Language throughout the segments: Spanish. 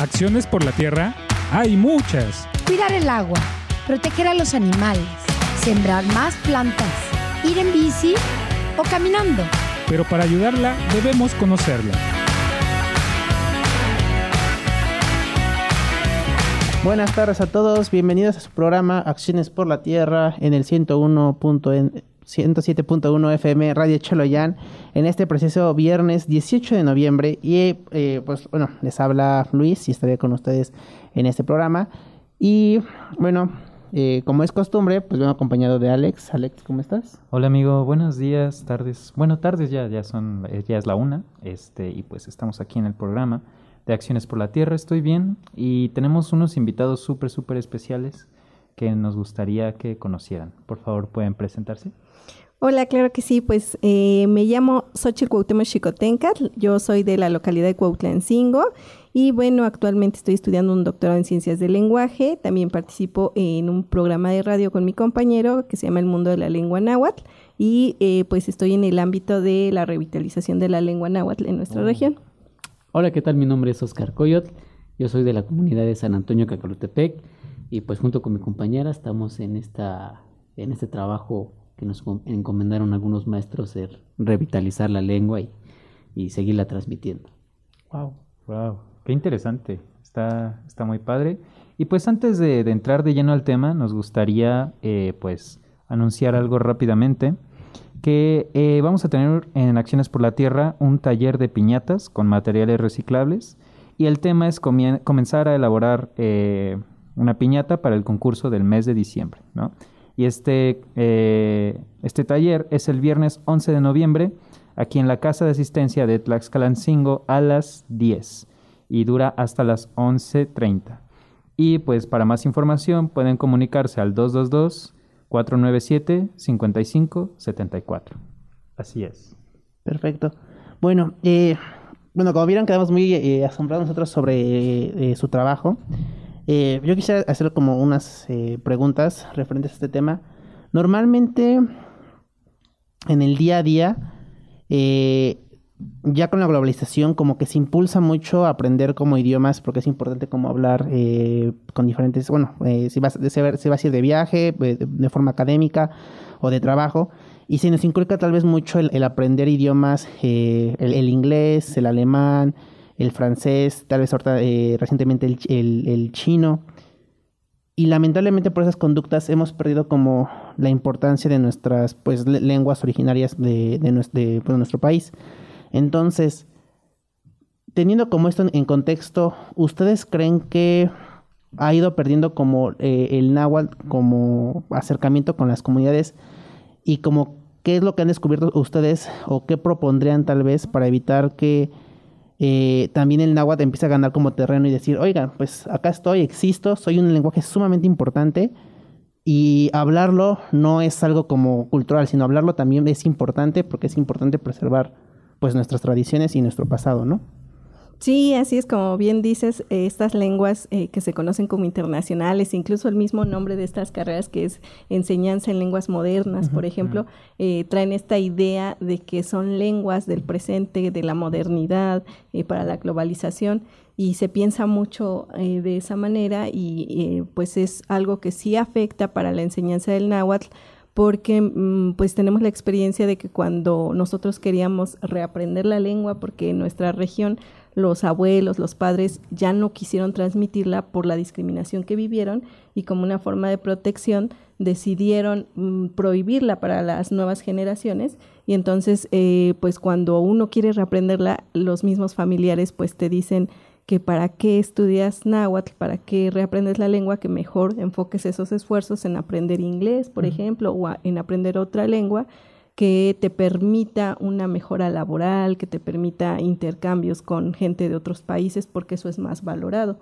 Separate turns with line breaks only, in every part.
Acciones por la tierra hay muchas.
Cuidar el agua, proteger a los animales, sembrar más plantas, ir en bici o caminando.
Pero para ayudarla debemos conocerla.
Buenas tardes a todos, bienvenidos a su programa Acciones por la Tierra en el 101.7.1 FM Radio Choloyán en este preciso viernes 18 de noviembre y eh, pues bueno, les habla Luis y estaré con ustedes en este programa y bueno, eh, como es costumbre, pues vengo acompañado de Alex. Alex, ¿cómo estás?
Hola amigo, buenos días, tardes. Bueno, tardes ya, ya son, eh, ya es la una, este, y pues estamos aquí en el programa de Acciones por la Tierra. Estoy bien y tenemos unos invitados súper, súper especiales que nos gustaría que conocieran. Por favor, ¿pueden presentarse?
Hola, claro que sí, pues eh, me llamo Xochitl Cuauhtémoc Chicotencat, yo soy de la localidad de Cuautlancingo y bueno, actualmente estoy estudiando un doctorado en Ciencias del Lenguaje, también participo en un programa de radio con mi compañero que se llama El Mundo de la Lengua Náhuatl y eh, pues estoy en el ámbito de la revitalización de la lengua náhuatl en nuestra
Oh.
región.
Hola, ¿qué tal? Mi nombre es Oscar Coyot. Yo soy de la comunidad de San Antonio Cacalotepec y pues junto con mi compañera estamos en esta en este trabajo que nos com- encomendaron algunos maestros de revitalizar la lengua y, y seguirla transmitiendo.
Wow, wow, qué interesante. Está, está muy padre. Y pues antes de, de entrar de lleno al tema, nos gustaría eh, pues anunciar algo rápidamente que eh, vamos a tener en Acciones por la Tierra un taller de piñatas con materiales reciclables y el tema es comien- comenzar a elaborar eh, una piñata para el concurso del mes de diciembre, ¿no? Y este, eh, este taller es el viernes 11 de noviembre aquí en la casa de asistencia de Tlaxcalancingo a las 10 y dura hasta las 11.30. Y pues para más información pueden comunicarse al 222-497-5574. Así es.
Perfecto. Bueno, eh, bueno, como vieron, quedamos muy eh, asombrados nosotros sobre eh, su trabajo. Eh, yo quisiera hacer como unas eh, preguntas referentes a este tema. Normalmente, en el día a día, eh, ya con la globalización, como que se impulsa mucho aprender como idiomas, porque es importante como hablar eh, con diferentes, bueno, eh, si, vas, si va si vas a ir de viaje, de, forma académica o de trabajo, y se nos inculca tal vez mucho el, aprender idiomas, el inglés, el alemán, el francés, tal vez eh, recientemente el, el- chino. Y lamentablemente por esas conductas hemos perdido como la importancia de nuestras pues le- lenguas originarias de, de, pues, nuestro país. Entonces, teniendo como esto en, en contexto, ¿ustedes creen que ha ido perdiendo como eh, el náhuatl como acercamiento con las comunidades y como qué es lo que han descubierto ustedes o qué propondrían tal vez para evitar que eh, también el náhuatl empiece a ganar como terreno y decir, oigan, pues acá estoy, existo, soy un lenguaje sumamente importante y hablarlo no es algo como cultural, sino hablarlo también es importante porque es importante preservar pues nuestras tradiciones y nuestro pasado, ¿no?
Sí, así es como bien dices, eh, estas lenguas eh, que se conocen como internacionales, incluso el mismo nombre de estas carreras que es enseñanza en lenguas modernas, por ejemplo, eh, traen esta idea de que son lenguas del presente, de la modernidad, para la globalización, y se piensa mucho eh, de esa manera y eh, pues es algo que sí afecta para la enseñanza del náhuatl porque mm, pues tenemos la experiencia de que cuando nosotros queríamos reaprender la lengua, porque en nuestra región los abuelos, los padres ya no quisieron transmitirla por la discriminación que vivieron y como una forma de protección decidieron mm, prohibirla para las nuevas generaciones. Y entonces eh, pues cuando uno quiere reaprenderla los mismos familiares pues te dicen que para qué estudias náhuatl, para qué reaprendes la lengua, que mejor enfoques esos esfuerzos en aprender inglés, por ejemplo, o a- en aprender otra lengua que te permita una mejora laboral, que te permita intercambios con gente de otros países, porque eso es más valorado.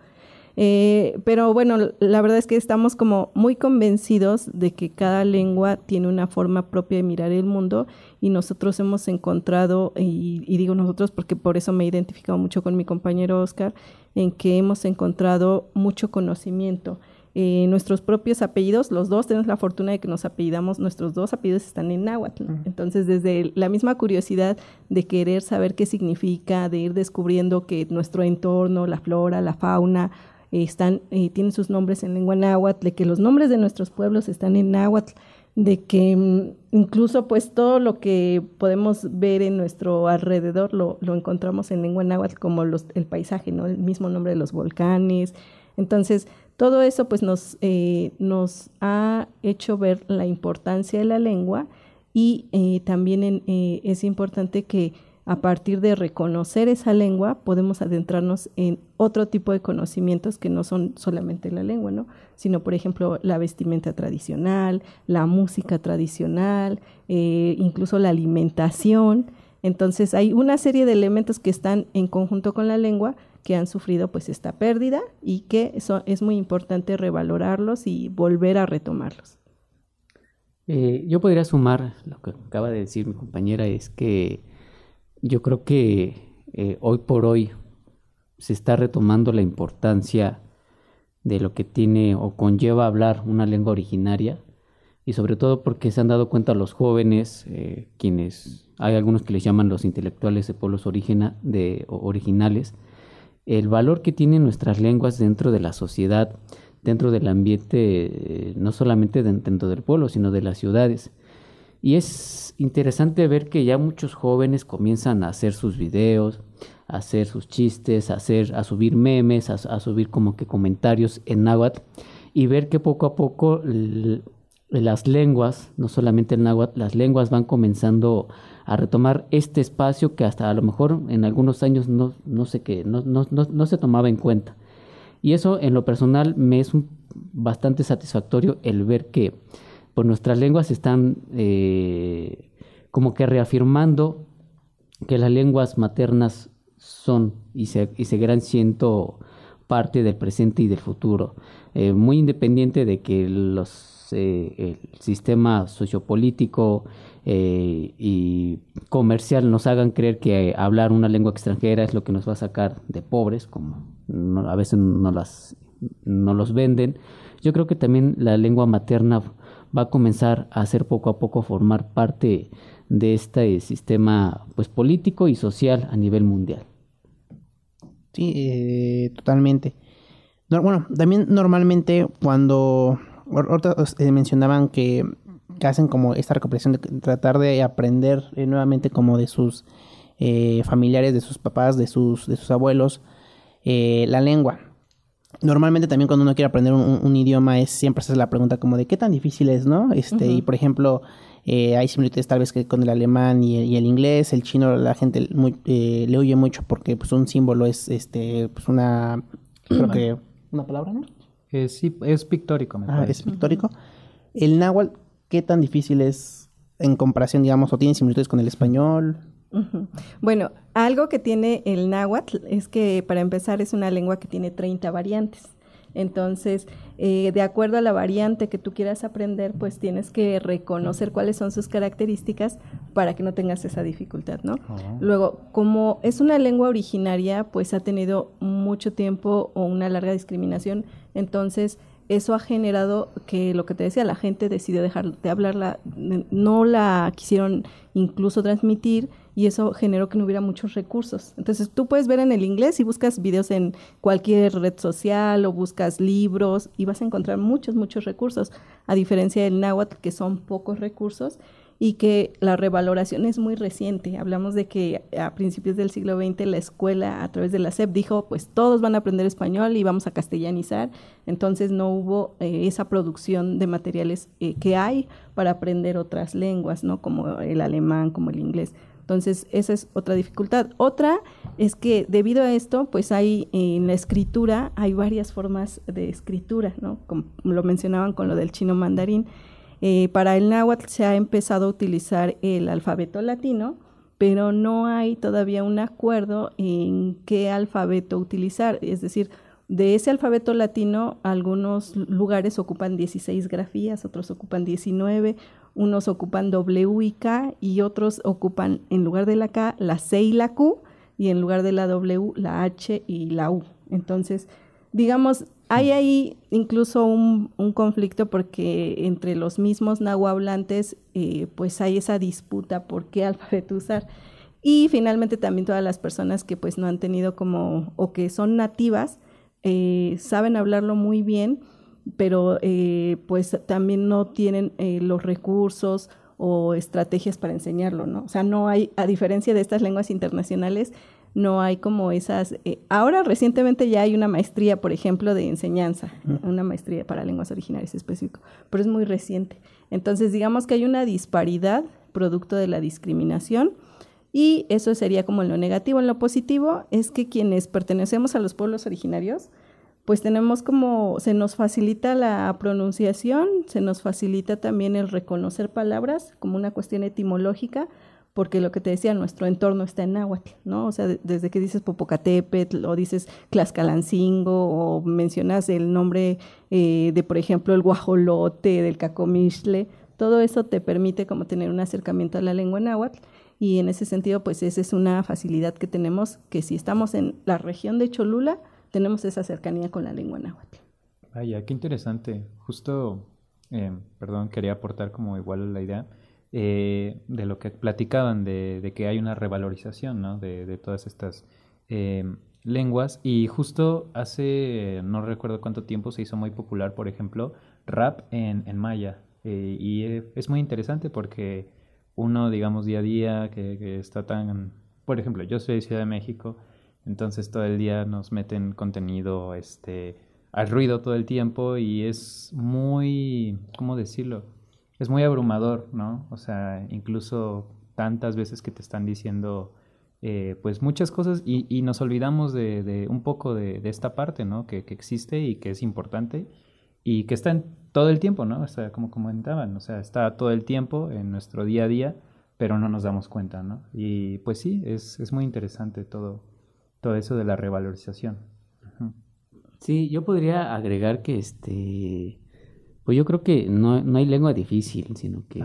Eh, pero bueno, la verdad es que estamos como muy convencidos de que cada lengua tiene una forma propia de mirar el mundo y nosotros hemos encontrado, y, y digo nosotros porque por eso me he identificado mucho con mi compañero Oscar, en que hemos encontrado mucho conocimiento eh, nuestros propios apellidos, los dos tenemos la fortuna de que nos apellidamos, nuestros dos apellidos están en náhuatl. Entonces, desde la misma curiosidad de querer saber qué significa, de ir descubriendo que nuestro entorno, la flora, la fauna, están, eh, tienen sus nombres en lengua náhuatl, de que los nombres de nuestros pueblos están en náhuatl, de que mm, incluso pues todo lo que podemos ver en nuestro alrededor lo, lo encontramos en lengua náhuatl, como los, el paisaje, ¿no? El mismo nombre de los volcanes. Entonces, todo eso pues nos, eh, nos ha hecho ver la importancia de la lengua y eh, también eh, es importante que a partir de reconocer esa lengua podemos adentrarnos en otro tipo de conocimientos que no son solamente la lengua, ¿no? sino por ejemplo la vestimenta tradicional, la música tradicional, incluso la alimentación. Entonces hay una serie de elementos que están en conjunto con la lengua que han sufrido pues esta pérdida y que eso es muy importante revalorarlos y volver a retomarlos.
Eh, yo podría sumar lo que acaba de decir mi compañera, es que yo creo que eh, hoy por hoy se está retomando la importancia de lo que tiene o conlleva hablar una lengua originaria y sobre todo porque se han dado cuenta los jóvenes, eh, quienes hay algunos que les llaman los intelectuales de pueblos de, originales, el valor que tienen nuestras lenguas dentro de la sociedad, dentro del ambiente, eh, no solamente dentro del pueblo, sino de las ciudades. Y es interesante ver que ya muchos jóvenes comienzan a hacer sus videos, a hacer sus chistes, a, hacer, a subir memes, a, subir como que comentarios en náhuatl y ver que poco a poco las lenguas, no solamente el náhuatl, las lenguas van comenzando a retomar este espacio que hasta a lo mejor en algunos años no, no sé qué, no, no, no, se tomaba en cuenta. Y eso en lo personal me es bastante satisfactorio el ver que pues, nuestras lenguas están eh, como que reafirmando que las lenguas maternas son y, se, y seguirán siendo parte del presente y del futuro, eh, muy independiente de que los, eh, el sistema sociopolítico, eh, y comercial nos hagan creer que hablar una lengua extranjera es lo que nos va a sacar de pobres, como a veces no, las, no los venden. Yo creo que también la lengua materna va a comenzar a hacer poco a poco formar parte de este sistema pues político y social a nivel mundial.
Sí, eh, totalmente. bueno, también normalmente cuando eh, mencionaban que que hacen como esta recopilación de tratar de aprender eh, nuevamente como de sus eh, familiares, de sus papás, de sus, de sus abuelos, eh, la lengua. Normalmente también cuando uno quiere aprender un, idioma es siempre se hace la pregunta como de qué tan difícil es, ¿no? Este, Y por ejemplo, hay similitudes tal vez que con el alemán y, el inglés, el chino la gente le oye mucho porque pues un símbolo es este pues una creo que una palabra, ¿no?
sí, es pictórico. Me
ah, es pictórico. El náhuatl ¿qué tan difícil es en comparación, digamos, o tiene similitudes con el español?
Bueno, algo que tiene el náhuatl es que para empezar es una lengua que tiene 30 variantes. Entonces, eh, de acuerdo a la variante que tú quieras aprender, pues tienes que reconocer cuáles son sus características para que no tengas esa dificultad, ¿no? Ah. Luego, como es una lengua originaria, pues ha tenido mucho tiempo o una larga discriminación, entonces eso ha generado que lo que te decía, la gente decidió dejar de hablarla, no la quisieron incluso transmitir y eso generó que no hubiera muchos recursos. Entonces tú puedes ver en el inglés y buscas videos en cualquier red social o buscas libros y vas a encontrar muchos, muchos recursos, a diferencia del náhuatl que son pocos recursos y que la revaloración es muy reciente. Hablamos de que a principios del siglo XX la escuela a través de la SEP dijo, pues todos van a aprender español y vamos a castellanizar, entonces no hubo eh, esa producción de materiales eh, que hay para aprender otras lenguas, ¿no? Como el alemán, como el inglés. Entonces, esa es otra dificultad. Otra es que debido a esto, pues hay en la escritura, hay varias formas de escritura, ¿no? Como lo mencionaban con lo del chino mandarín. Eh, para el náhuatl se ha empezado a utilizar el alfabeto latino, pero no hay todavía un acuerdo en qué alfabeto utilizar. Es decir, de ese alfabeto latino, algunos lugares ocupan 16 grafías, otros ocupan 19, unos ocupan W y K y otros ocupan en lugar de la K la C y la Q y en lugar de la W la H y la U. Entonces, digamos, hay ahí incluso un, un, conflicto porque entre los mismos nahuablantes eh, pues hay esa disputa por qué alfabeto usar. Y finalmente también todas las personas que pues no han tenido como o que son nativas eh, saben hablarlo muy bien, pero eh, pues también no tienen los recursos o estrategias para enseñarlo, ¿no? O sea, no hay, a diferencia de estas lenguas internacionales, no hay como esas... Eh, ahora recientemente ya hay una maestría, por ejemplo, de enseñanza, una maestría para lenguas originarias específico, pero es muy reciente. Entonces, digamos que hay una disparidad producto de la discriminación y eso sería como lo negativo. En lo positivo es que quienes pertenecemos a los pueblos originarios, pues tenemos como, se nos facilita la pronunciación, se nos facilita también el reconocer palabras como una cuestión etimológica, porque lo que te decía, nuestro entorno está en náhuatl, ¿no? O sea, desde que dices Popocatépetl o dices Tlaxcalancingo o mencionas el nombre eh, de, por ejemplo, el guajolote, del cacomixle, todo eso te permite como tener un acercamiento a la lengua náhuatl y en ese sentido, pues esa es una facilidad que tenemos, que si estamos en la región de Cholula, tenemos esa cercanía con la lengua náhuatl.
Vaya, qué interesante. Justo, eh, perdón, quería aportar como igual la idea eh, de lo que platicaban, de, que hay una revalorización ¿no? de, todas estas eh, lenguas. Y justo hace, no recuerdo cuánto tiempo, se hizo muy popular, por ejemplo, rap en, en maya. Eh, y es muy interesante porque uno, digamos, día a día, que, está tan... Por ejemplo, yo soy de Ciudad de México, entonces todo el día nos meten contenido este, al ruido todo el tiempo y es muy, ¿cómo decirlo? Es muy abrumador, ¿no? O sea, incluso tantas veces que te están diciendo eh, pues muchas cosas y, nos olvidamos de, un poco de, esta parte, ¿no? Que, existe y que es importante y que está en todo el tiempo, ¿no? O sea, como comentaban, o sea, está todo el tiempo en nuestro día a día, pero no nos damos cuenta, ¿no? Y pues sí, es, es muy interesante todo, todo eso de la revalorización.
Sí, yo podría agregar que este pues yo creo que no, no hay lengua difícil, sino que,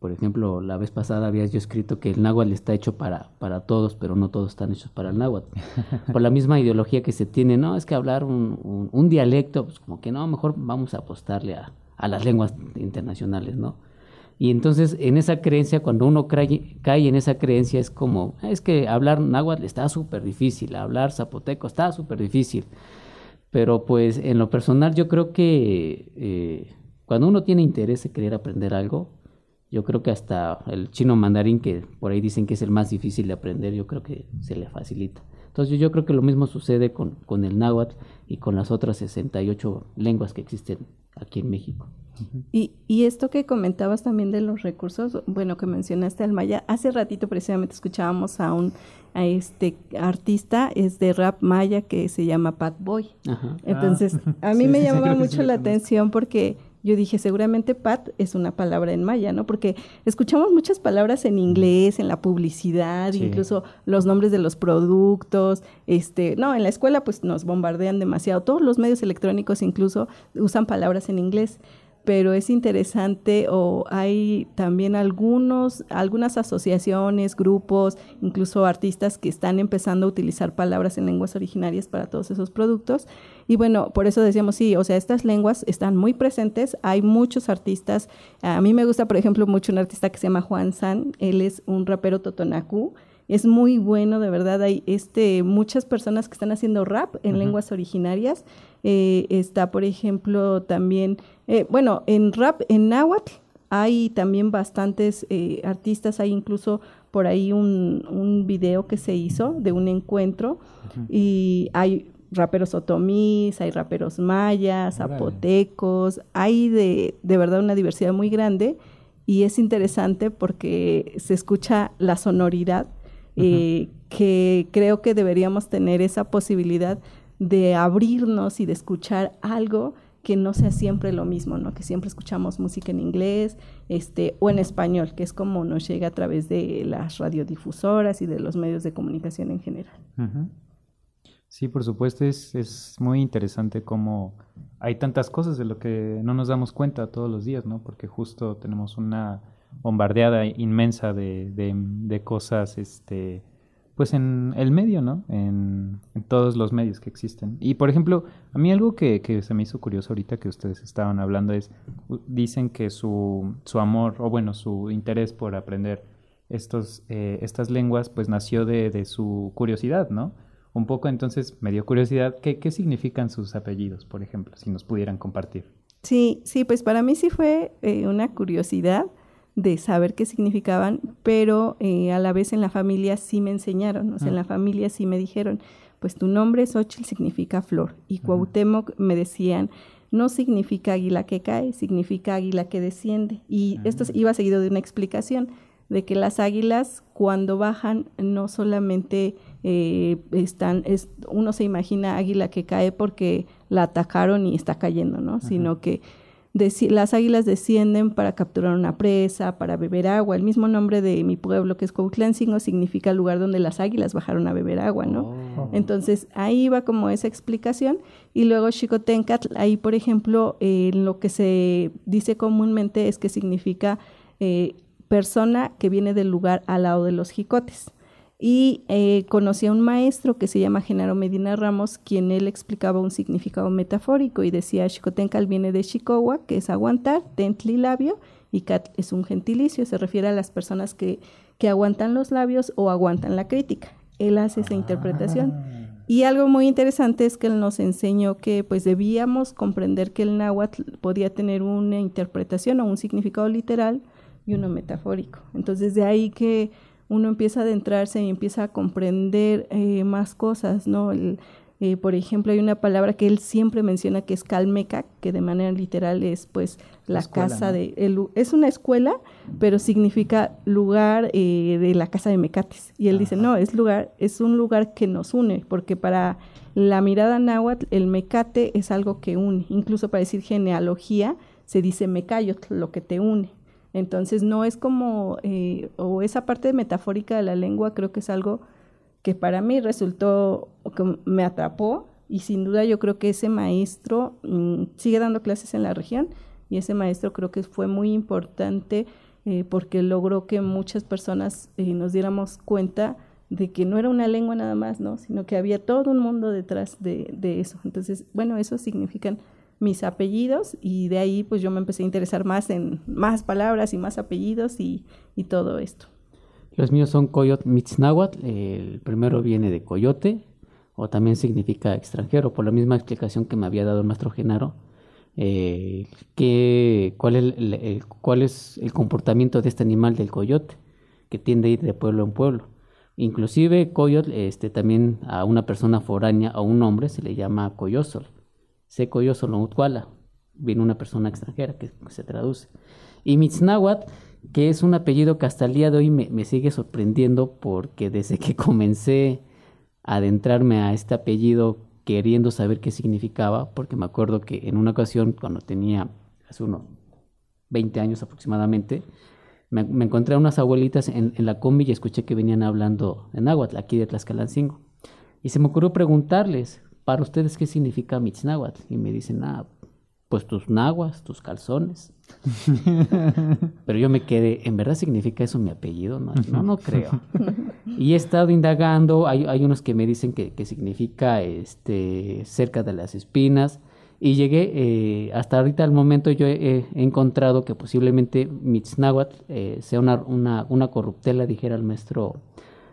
por ejemplo, la vez pasada habías yo escrito que el náhuatl está hecho para, para todos, pero no todos están hechos para el náhuatl. por la misma ideología que se tiene, no, es que hablar un, un, dialecto, pues como que no, mejor vamos a apostarle a, a las lenguas internacionales, ¿no? Y entonces en esa creencia, cuando uno cae, cae en esa creencia, es como, es que hablar náhuatl está súper difícil, hablar zapoteco está súper difícil. Pero pues en lo personal yo creo que eh, cuando uno tiene interés en querer aprender algo, yo creo que hasta el chino mandarín, que por ahí dicen que es el más difícil de aprender, yo creo que se le facilita. Entonces yo creo que lo mismo sucede con, con el náhuatl y con las otras 68 lenguas que existen aquí en México.
Y, y, esto que comentabas también de los recursos, bueno, que mencionaste al maya, hace ratito precisamente escuchábamos a un a este artista, es de rap maya que se llama Pat Boy. Entonces, ah. a mí me llamaba mucho la atención porque yo dije, seguramente Pat es una palabra en maya, ¿no? Porque escuchamos muchas palabras en inglés, en la publicidad, incluso los nombres de los productos, este, no, en la escuela pues nos bombardean demasiado, todos los medios electrónicos incluso usan palabras en inglés pero es interesante o hay también algunos, algunas asociaciones, grupos, incluso artistas que están empezando a utilizar palabras en lenguas originarias para todos esos productos. Y bueno, por eso decíamos, sí, o sea, estas lenguas están muy presentes, hay muchos artistas. A mí me gusta, por ejemplo, mucho un artista que se llama Juan San, él es un rapero totonacú es muy bueno, de verdad. Hay este, muchas personas que están haciendo rap en lenguas originarias. Eh, está, por ejemplo, también, eh, bueno, en rap en náhuatl hay también bastantes eh, artistas, hay incluso por ahí un, un, video que se hizo de un encuentro y hay raperos otomís, hay raperos mayas, zapotecos, hay de, de verdad una diversidad muy grande y es interesante porque se escucha la sonoridad eh, que creo que deberíamos tener esa posibilidad de abrirnos y de escuchar algo que no sea siempre lo mismo, ¿no? Que siempre escuchamos música en inglés, este, o en español, que es como nos llega a través de las radiodifusoras y de los medios de comunicación en general.
Sí, por supuesto, es, es muy interesante cómo hay tantas cosas de lo que no nos damos cuenta todos los días, ¿no? Porque justo tenemos una bombardeada inmensa de, de, cosas este, pues en el medio, ¿no? En, todos los medios que existen. Y por ejemplo, a mí algo que, que, se me hizo curioso ahorita que ustedes estaban hablando es, dicen que su, su amor, o bueno, su interés por aprender estos, eh, estas lenguas, pues nació de, de, su curiosidad, ¿no? Un poco entonces me dio curiosidad, ¿qué, ¿qué significan sus apellidos, por ejemplo, si nos pudieran compartir?
Sí, sí, pues para mí sí fue eh, una curiosidad de saber qué significaban, pero eh, a la vez en la familia sí me enseñaron, o sea, en la familia sí me dijeron, pues tu nombre Xochitl significa flor, y Cuauhtémoc me decían, no significa águila que cae, significa águila que desciende, y esto iba seguido de una explicación de que las águilas cuando bajan no solamente eh, están, es, uno se imagina águila que cae porque la atacaron y está cayendo, ¿no? Sino que las águilas descienden para capturar una presa, para beber agua. El mismo nombre de mi pueblo, que es Cuautlancingo, significa lugar donde las águilas bajaron a beber agua, ¿no? Oh. Entonces, ahí va como esa explicación. Y luego Xicotencatl, ahí, por ejemplo, eh, lo que se dice comúnmente es que significa eh, persona que viene del lugar al lado de los jicotes y eh, conocí a un maestro que se llama Genaro Medina Ramos, quien él explicaba un significado metafórico y decía, Xicotencal viene de Chicowa, que es aguantar, Tentli labio, y Cat es un gentilicio, se refiere a las personas que, que aguantan los labios o aguantan la crítica. Él hace esa interpretación. Ah. Y algo muy interesante es que él nos enseñó que pues debíamos comprender que el náhuatl podía tener una interpretación o un significado literal y uno metafórico. Entonces de ahí que uno empieza a adentrarse y empieza a comprender eh, más cosas, ¿no? Eh, por ejemplo, hay una palabra que él siempre menciona que es calmeca, que de manera literal es pues la, casa de... es una escuela, pero significa lugar eh, de la casa de mecates. Y él dice, no, es lugar, es un lugar que nos une, porque para la mirada náhuatl, el mecate es algo que une. Incluso para decir genealogía, se dice mecayot, lo que te une. Entonces no es como, eh, o esa parte metafórica de la lengua creo que es algo que para mí resultó, que me atrapó y sin duda yo creo que ese maestro mm, sigue dando clases en la región y ese maestro creo que fue muy importante eh, porque logró que muchas personas eh, nos diéramos cuenta de que no era una lengua nada más, ¿no? Sino que había todo un mundo detrás de, de eso. Entonces, bueno, eso significan mis apellidos y de ahí pues yo me empecé a interesar más en más palabras y más apellidos y, y todo esto.
Los míos son Coyot Mitznahuatl, el primero viene de coyote o también significa extranjero, por la misma explicación que me había dado el maestro Genaro, eh, que, cuál, es el, cuál es el comportamiento de este animal del coyote, que tiende a ir de pueblo en pueblo. Inclusive coyot, este, también a una persona foránea, a un hombre, se le llama coyosol Seco yo solo viene una persona extranjera que, se traduce. Y Mitznahuat, que es un apellido que hasta el día de hoy me, sigue sorprendiendo porque desde que comencé a adentrarme a este apellido queriendo saber qué significaba, porque me acuerdo que en una ocasión cuando tenía hace unos 20 años aproximadamente, me, encontré a unas abuelitas en, la combi y escuché que venían hablando en náhuatl, aquí de Tlaxcalancingo. Y se me ocurrió preguntarles, para ustedes qué significa Mitznáhuatl. Y me dicen, ah, pues tus nahuas, tus calzones. Pero yo me quedé, ¿en verdad significa eso mi apellido? No, no, no creo. y he estado indagando, hay, hay unos que me dicen que, que, significa este, cerca de las espinas. Y llegué, eh, hasta ahorita al momento yo he, encontrado que posiblemente Mitznáhuatl eh, sea una, una, una corruptela, dijera el maestro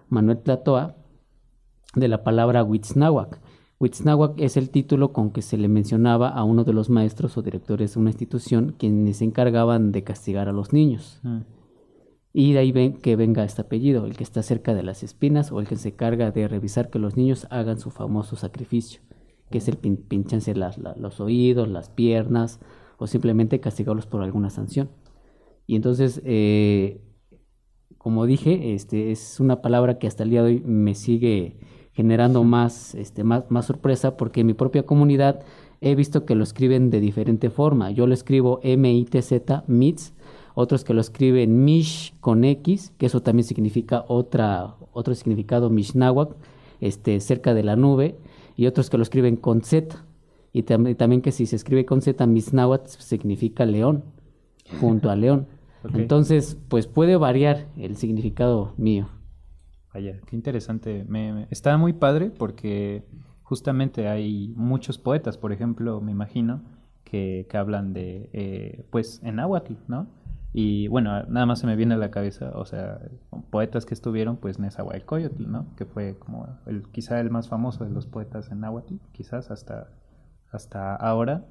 Manuel Platoa, de la palabra Huitznahuac Huitznahuac es el título con que se le mencionaba a uno de los maestros o directores de una institución quienes se encargaban de castigar a los niños. Ah. Y de ahí ven que venga este apellido, el que está cerca de las espinas o el que se encarga de revisar que los niños hagan su famoso sacrificio, que es el pincharse los oídos, las piernas o simplemente castigarlos por alguna sanción. Y entonces, eh, como dije, este, es una palabra que hasta el día de hoy me sigue generando más, este, más, más sorpresa porque en mi propia comunidad he visto que lo escriben de diferente forma. Yo lo escribo M-I-T-Z, MITS, otros que lo escriben Mish con X, que eso también significa otra, otro significado Mishnawak, este, cerca de la nube, y otros que lo escriben con Z, y también que si se escribe con Z, Mishnawak significa león, junto a león. Entonces, pues puede variar el significado mío.
Vaya, qué interesante. Me, está muy padre porque justamente hay muchos poetas, por ejemplo, me imagino, que, que hablan de, eh, pues, en náhuatl, ¿no? Y bueno, nada más se me viene a la cabeza, o sea, poetas que estuvieron, pues Nezahualcóyotl, ¿no? Que fue como el, quizá el más famoso de los poetas en náhuatl, quizás hasta, hasta ahora.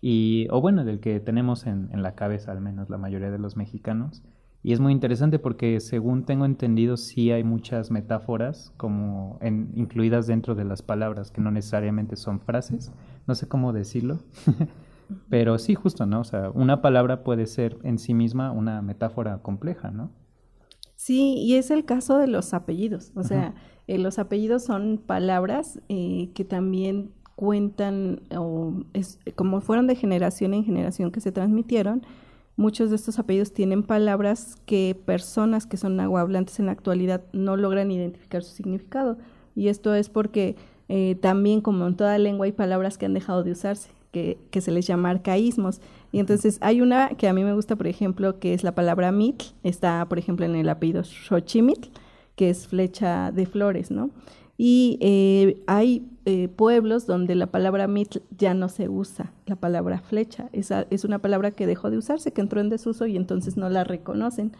Y, o bueno, del que tenemos en, en la cabeza al menos la mayoría de los mexicanos. Y es muy interesante porque según tengo entendido sí hay muchas metáforas como en, incluidas dentro de las palabras que no necesariamente son frases, no sé cómo decirlo, pero sí justo, ¿no? O sea, una palabra puede ser en sí misma una metáfora compleja, ¿no?
Sí, y es el caso de los apellidos, o sea, eh, los apellidos son palabras eh, que también cuentan, o es, como fueron de generación en generación que se transmitieron, Muchos de estos apellidos tienen palabras que personas que son nahuablantes en la actualidad no logran identificar su significado. Y esto es porque eh, también, como en toda lengua, hay palabras que han dejado de usarse, que, que, se les llama arcaísmos. Y entonces hay una que a mí me gusta, por ejemplo, que es la palabra mitl, está, por ejemplo, en el apellido Xochimitl, que es flecha de flores, ¿no? Y eh, hay eh, pueblos donde la palabra mitl ya no se usa, la palabra flecha. Esa es una palabra que dejó de usarse, que entró en desuso y entonces no la reconocen.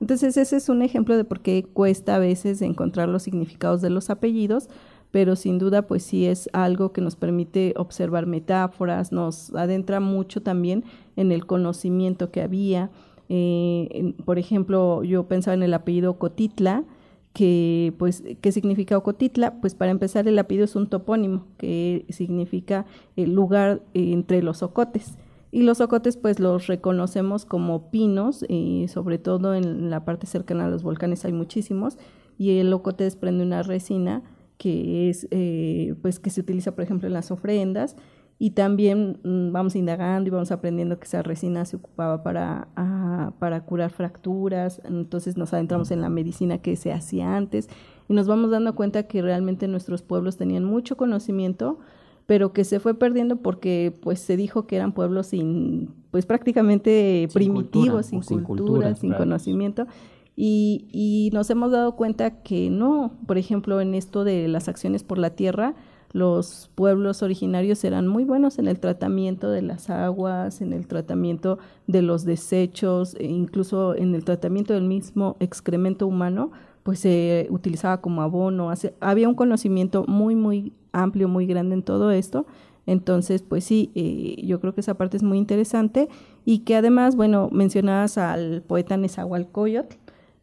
Entonces ese es un ejemplo de por qué cuesta a veces encontrar los significados de los apellidos, pero sin duda pues sí es algo que nos permite observar metáforas, nos adentra mucho también en el conocimiento que había. Eh, por ejemplo, yo pensaba en el apellido Cotitla, que pues qué significa Ocotitla, pues para empezar el apellido es un topónimo que significa el lugar entre los ocotes. Y los ocotes pues los reconocemos como pinos, y sobre todo en la parte cercana a los volcanes hay muchísimos, y el ocote desprende una resina que es eh, pues que se utiliza por ejemplo en las ofrendas y también mm, vamos indagando y vamos aprendiendo que esa resina se ocupaba para, ah, para curar fracturas, entonces nos adentramos en la medicina que se hacía antes y nos vamos dando cuenta que realmente nuestros pueblos tenían mucho conocimiento, pero que se fue perdiendo porque pues se dijo que eran pueblos sin, pues prácticamente primitivos, sin, cultura, sin conocimiento. Y, y nos hemos dado cuenta que no, por ejemplo, en esto de las acciones por la tierra, los pueblos originarios eran muy buenos en el tratamiento de las aguas, en el tratamiento de los desechos, e incluso en el tratamiento del mismo excremento humano, pues se utilizaba como abono. había un conocimiento muy, muy amplio, muy grande en todo esto. Entonces, pues sí, eh, yo creo que esa parte es muy interesante y que además, bueno, mencionabas al poeta Nezahualcóyotl,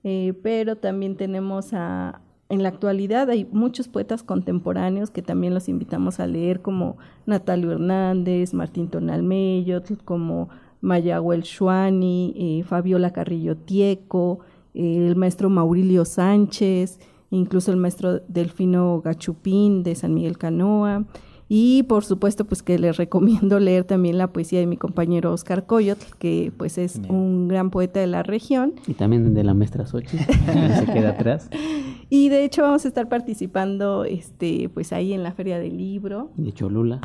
eh, pero también tenemos a, en la actualidad hay muchos poetas contemporáneos que también los invitamos a leer, como Natalio Hernández, Martín Tonalmello, como Mayagüel Shuani, eh, Fabiola Carrillo Tieco, el maestro Maurilio Sánchez, incluso el maestro Delfino Gachupín de San Miguel Canoa, y por supuesto, pues que les recomiendo leer también la poesía de mi compañero Oscar Coyot, que pues es un gran poeta de la región.
Y también de la maestra Sochi, que se queda atrás.
Y de hecho vamos a estar participando este pues ahí en la Feria del Libro.
De Cholula,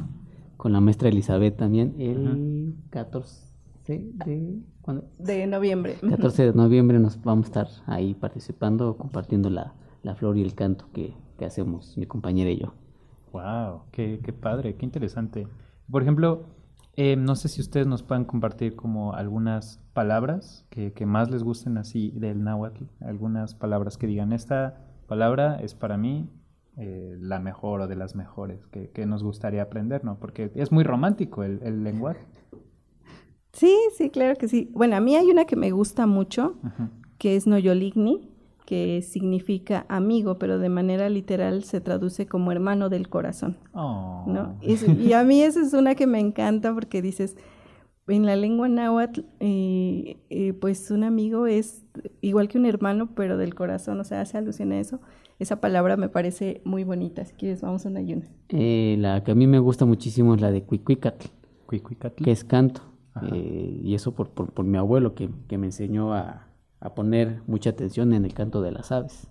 con la maestra Elizabeth también, el 14 de...
De noviembre.
14 de noviembre nos vamos a estar ahí participando, compartiendo la, la flor y el canto que, que hacemos mi compañera y yo.
Wow, qué, qué padre, qué interesante. Por ejemplo, eh, no sé si ustedes nos pueden compartir como algunas palabras que, que, más les gusten así del náhuatl, algunas palabras que digan, esta palabra es para mí eh, la mejor o de las mejores que, que, nos gustaría aprender, ¿no? Porque es muy romántico el, el, lenguaje.
Sí, sí, claro que sí. Bueno, a mí hay una que me gusta mucho, que es Noyoligni, que significa amigo, pero de manera literal se traduce como hermano del corazón.
Oh.
¿no? Y, a mí esa es una que me encanta porque dices, en la lengua náhuatl, eh, eh, pues un amigo es igual que un hermano, pero del corazón, o sea, hace alusión a eso. Esa palabra me parece muy bonita. Si quieres, vamos a una ayuna.
Eh, la que a mí me gusta muchísimo es la de Cuicuicatl,
Cuicuicatl.
que es canto. y eso por, por, por mi abuelo que, que me enseñó a, a poner mucha atención en el canto de las aves.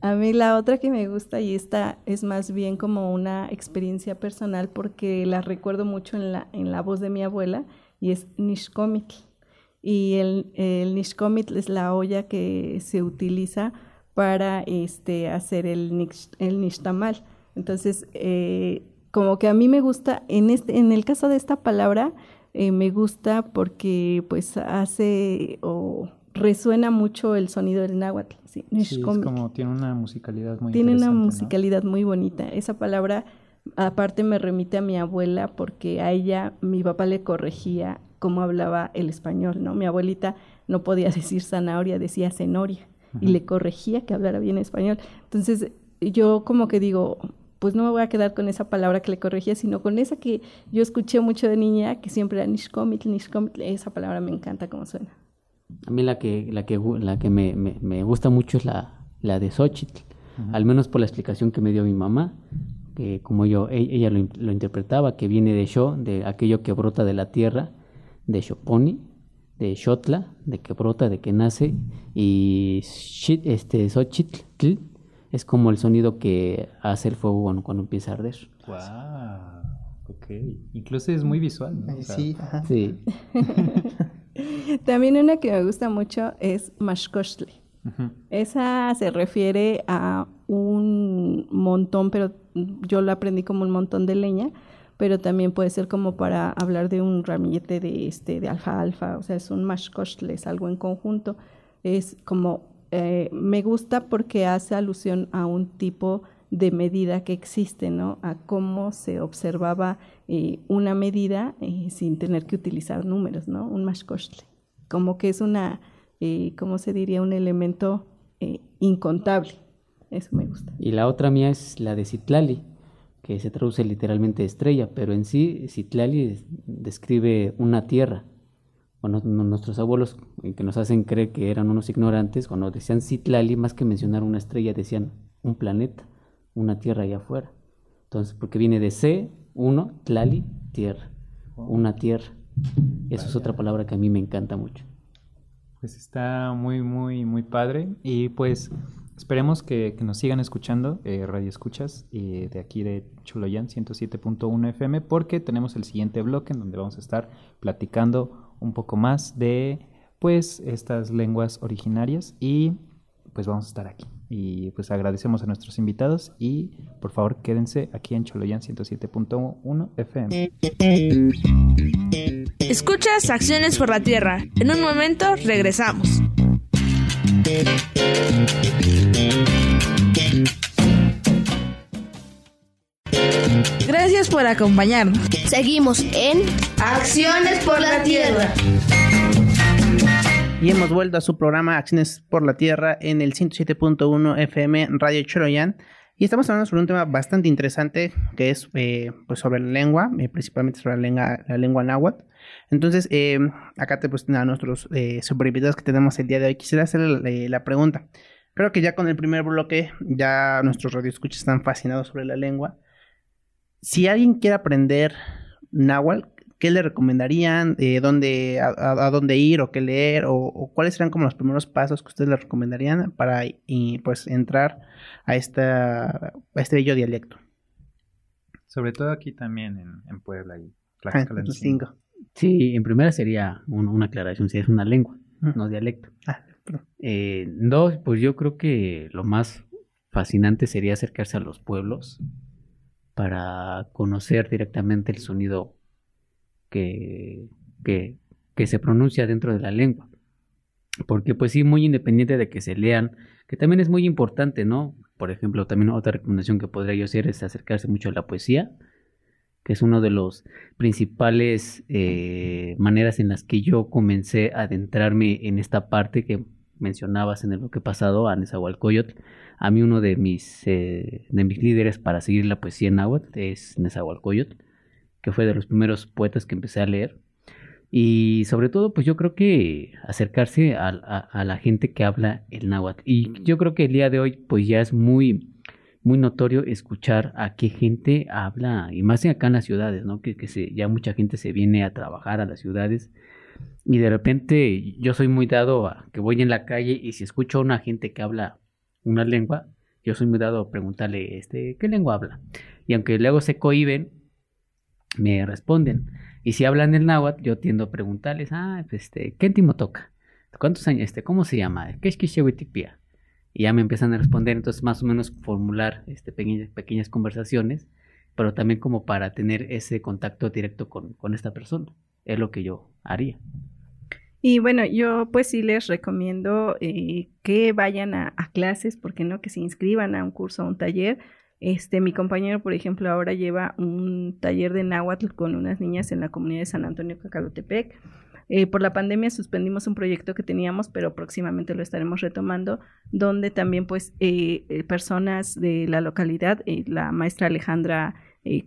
A mí la otra que me gusta y esta es más bien como una experiencia personal porque la recuerdo mucho en la, en la voz de mi abuela y es Nishkomitl. Y el, el es la olla que se utiliza para este, hacer el, el nixtamal. Entonces, eh, como que a mí me gusta, en, este, en el caso de esta palabra, eh, me gusta porque pues hace o resuena mucho el sonido del náhuatl.
Sí, es como tiene una musicalidad muy
Tiene una musicalidad muy bonita. Esa palabra aparte me remite a mi abuela porque a ella mi papá le corregía cómo hablaba el español, ¿no? Mi abuelita no podía decir zanahoria, decía cenoria y le corregía que hablara bien español. Entonces, yo como que digo, pues no me voy a quedar con esa palabra que le corregía, sino con esa que yo escuché mucho de niña, que siempre era nishkomit, nishkomit, esa palabra me encanta cómo suena.
A mí la que, la que, la que me, me, gusta mucho es la, la de Xochitl, al menos por la explicación que me dio mi mamá, que como yo, e, ella lo, lo interpretaba, que viene de Sho, de aquello que brota de la tierra, de Shoponi, de Xotla, de que brota, de que nace, y este, Xochitl es como el sonido que hace el fuego cuando, empieza a arder.
¡Wow! Ok. Incluso es muy visual, ¿no?
sí,
Sí.
También una que me gusta mucho es Mashkoshle. Esa se refiere a un montón, pero yo la aprendí como un montón de leña, pero también puede ser como para hablar de un ramillete de este de alfa-alfa, o sea, es un mashkoshle, es algo en conjunto. Es como, eh, me gusta porque hace alusión a un tipo de medida que existe, ¿no? A cómo se observaba eh, una medida eh, sin tener que utilizar números, ¿no? Un mashkoshle. Como que es una, ¿cómo se diría? Un elemento incontable. Eso me gusta.
Y la otra mía es la de Citlali que se traduce literalmente estrella, pero en sí Citlali describe una tierra. Bueno, nuestros abuelos eh, que nos hacen creer que eran unos ignorantes, cuando decían Citlali, más que mencionar una estrella, decían un planeta, una tierra allá afuera. Entonces, porque viene de C, uno, Tlali, tierra, una tierra. Esa es otra palabra que a mí me encanta mucho.
Pues está muy, muy, muy padre. Y pues Esperemos que, nos sigan escuchando, eh, Radio Escuchas, eh, de aquí de Chuloyan 107.1 FM, porque tenemos el siguiente bloque en donde vamos a estar platicando un poco más de pues estas lenguas originarias y pues vamos a estar aquí. Y pues agradecemos a nuestros invitados y por favor quédense aquí en Choloyan 107.1 FM.
Escuchas Acciones por la Tierra. En un momento regresamos. Gracias por acompañarnos.
Seguimos en
Acciones por la Tierra.
Y hemos vuelto a su programa Acciones por la Tierra en el 107.1 FM Radio Choroyan. Y estamos hablando sobre un tema bastante interesante que es eh, pues sobre la lengua, eh, principalmente sobre la lengua, náhuatl. Entonces, eh, acá te pues a nuestros super invitados que tenemos el día de hoy. Quisiera hacer la pregunta. Creo que ya con el primer bloque, ya nuestros radioescuchas están fascinados sobre la lengua. Si alguien quiere aprender náhuatl, ¿qué le recomendarían? Eh, dónde, a, dónde ir o qué leer? O, cuáles serían como los primeros pasos que ustedes le recomendarían para y, pues entrar a, esta, a este bello dialecto?
Sobre todo aquí también en, Puebla y
Tlaxcala.
Sí, en primera sería una aclaración, si es una lengua, no dialecto. Ah, eh, dos, pues yo creo que lo más fascinante sería acercarse a los pueblos para conocer directamente el sonido que, que, se pronuncia dentro de la lengua. Porque pues sí, muy independiente de que se lean, que también es muy importante, ¿no? Por ejemplo, también otra recomendación que podría yo hacer es acercarse mucho a la poesía que es uno de los principales eh, maneras en las que yo comencé a adentrarme en esta parte que mencionabas en el bloque pasado, a Nezahualcóyotl. A mí uno de mis, eh, de mis líderes para seguir la poesía en náhuatl es Nezahualcóyotl, que fue de los primeros poetas que empecé a leer. Y sobre todo, pues yo creo que acercarse a, la gente que habla el náhuatl. Y yo creo que el día de hoy, pues ya es muy muy notorio escuchar a qué gente habla, y más acá en las ciudades, ¿no? Que, que se, ya mucha gente se viene a trabajar a las ciudades y de repente yo soy muy dado a que voy en la calle y si escucho a una gente que habla una lengua, yo soy muy dado a preguntarle, este, ¿qué lengua habla? Y aunque luego se cohiben, me responden. Y si hablan el náhuatl, yo tiendo a preguntarles, ah, pues, este, ¿qué timo toca? ¿Cuántos años, este, cómo se llama? ¿Qué es que y ya me empiezan a responder, entonces más o menos formular este, pequeñas, pequeñas conversaciones, pero también como para tener ese contacto directo con, con esta persona, es lo que yo haría.
Y bueno, yo pues sí les recomiendo eh, que vayan a, clases, porque no, que se inscriban a un curso, a un taller. Este, mi compañero, por ejemplo, ahora lleva un taller de náhuatl con unas niñas en la comunidad de San Antonio Cacalotepec. Eh, por la pandemia suspendimos un proyecto que teníamos, pero próximamente lo estaremos retomando, donde también pues eh, eh personas de la localidad, la maestra Alejandra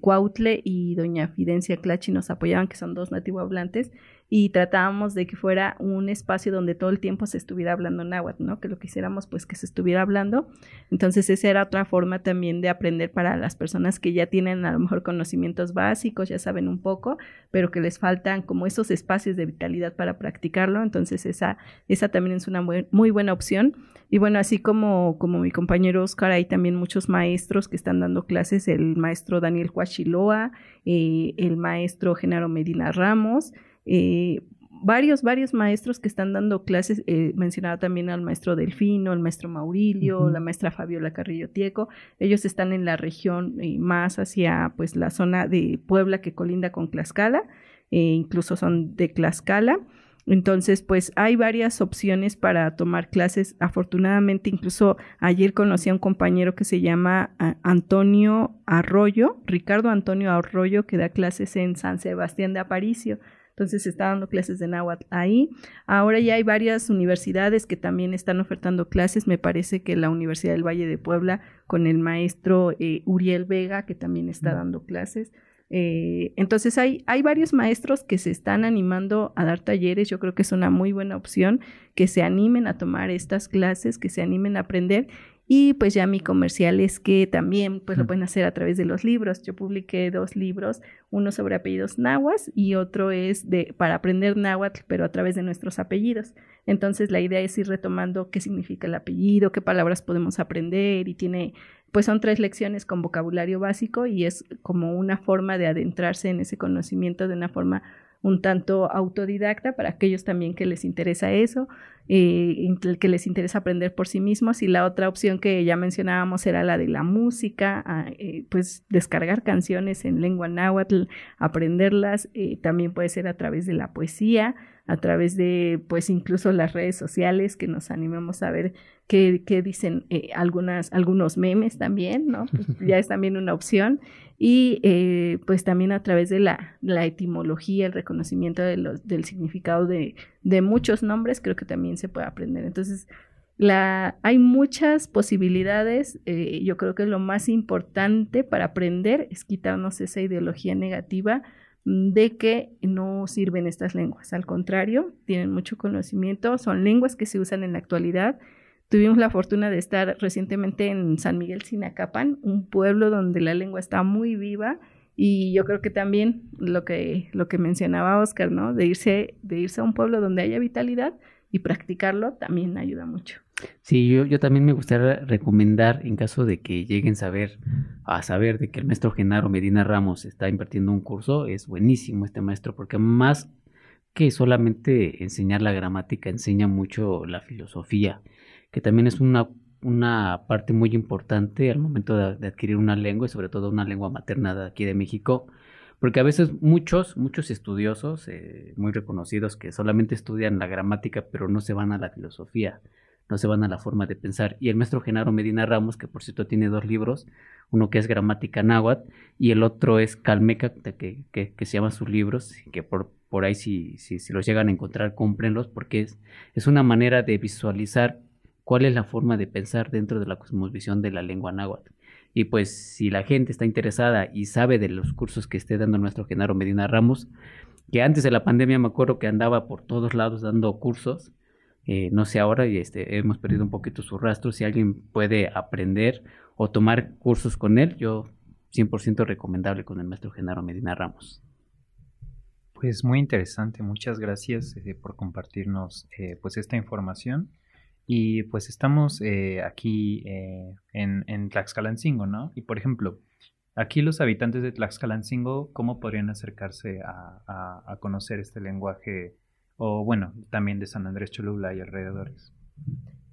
Cuautle y doña Fidencia Clachi nos apoyaban, que son dos nativo hablantes, y tratábamos de que fuera un espacio donde todo el tiempo se estuviera hablando náhuatl, ¿no? Que lo quisiéramos pues que se estuviera hablando. Entonces esa era otra forma también de aprender para las personas que ya tienen a lo mejor conocimientos básicos, ya saben un poco, pero que les faltan como esos espacios de vitalidad para practicarlo. Entonces esa, esa también es una muy, buena opción. Y bueno, así como, como mi compañero Oscar, hay también muchos maestros que están dando clases, el maestro Daniel Huachiloa, eh, el maestro Genaro Medina Ramos, eh, varios, varios maestros que están dando clases, eh, mencionaba también al maestro Delfino, el maestro Maurilio, la maestra Fabiola Carrillo Tieco, ellos están en la región eh, más hacia pues la zona de Puebla que colinda con Tlaxcala, incluso son de Tlaxcala. Entonces, pues hay varias opciones para tomar clases. Afortunadamente, incluso ayer conocí a un compañero que se llama Antonio Arroyo, Ricardo Antonio Arroyo, que da clases en San Sebastián de Aparicio. Entonces se está dando clases de náhuatl ahí. Ahora ya hay varias universidades que también están ofertando clases. Me parece que la Universidad del Valle de Puebla con el maestro eh, Uriel Vega, que también está dando clases. Eh, entonces hay, hay varios maestros que se están animando a dar talleres. Yo creo que es una muy buena opción que se animen a tomar estas clases, que se animen a aprender y pues ya mi comercial es que también pues lo pueden hacer a través de los libros. Yo publiqué dos libros, uno sobre apellidos nahuas y otro es de para aprender náhuatl, pero a través de nuestros apellidos. Entonces la idea es ir retomando qué significa el apellido, qué palabras podemos aprender y tiene pues son tres lecciones con vocabulario básico y es como una forma de adentrarse en ese conocimiento de una forma un tanto autodidacta para aquellos también que les interesa eso, eh, que les interesa aprender por sí mismos. Y la otra opción que ya mencionábamos era la de la música, ah, eh, pues descargar canciones en lengua náhuatl, aprenderlas, eh, también puede ser a través de la poesía, a través de pues incluso las redes sociales que nos animemos a ver qué, qué dicen algunas, algunos memes también, ¿no? Pues ya es también una opción y eh, pues también a través de la, la etimología, el reconocimiento de los, del significado de, de, muchos nombres, creo que también se puede aprender. Entonces, la, hay muchas posibilidades. Eh, yo creo que lo más importante para aprender es quitarnos esa ideología negativa de que no sirven estas lenguas. Al contrario, tienen mucho conocimiento, son lenguas que se usan en la actualidad Tuvimos la fortuna de estar recientemente en San Miguel Sinacapan, un pueblo donde la lengua está muy viva y yo creo que también lo que, lo que mencionaba Oscar, ¿no? De irse, de irse a un pueblo donde haya vitalidad y practicarlo también ayuda mucho.
Sí, yo, yo también me gustaría recomendar, en caso de que lleguen a saber, a saber de que el maestro Genaro Medina Ramos está impartiendo un curso, es buenísimo este maestro, porque más que solamente enseñar la gramática, enseña mucho la filosofía que también es una, una parte muy importante al momento de, adquirir una lengua y sobre todo una lengua materna de aquí de México, porque a veces muchos, muchos estudiosos eh, muy reconocidos que solamente estudian la gramática pero no se van a la filosofía, no se van a la forma de pensar. Y el maestro Genaro Medina Ramos, que por cierto tiene dos libros, uno que es Gramática Náhuatl y el otro es Calmeca, que, que, se llama sus libros, que por, por ahí si, si, si, los llegan a encontrar, cómprenlos, porque es, es una manera de visualizar cuál es la forma de pensar dentro de la cosmovisión de la lengua náhuatl. Y pues si la gente está interesada y sabe de los cursos que esté dando nuestro Genaro Medina Ramos, que antes de la pandemia me acuerdo que andaba por todos lados dando cursos, eh, no sé ahora, y este, hemos perdido un poquito su rastro, si alguien puede aprender o tomar cursos con él, yo 100% recomendable con el maestro Genaro Medina Ramos.
Pues muy interesante, muchas gracias eh, por compartirnos eh, pues esta información. Y pues estamos eh, aquí eh, en, Tlaxcalancingo, ¿no? Y por ejemplo, aquí los habitantes de Tlaxcalancingo, ¿cómo podrían acercarse a, a, conocer este lenguaje? O bueno, también de San Andrés Cholula y alrededores.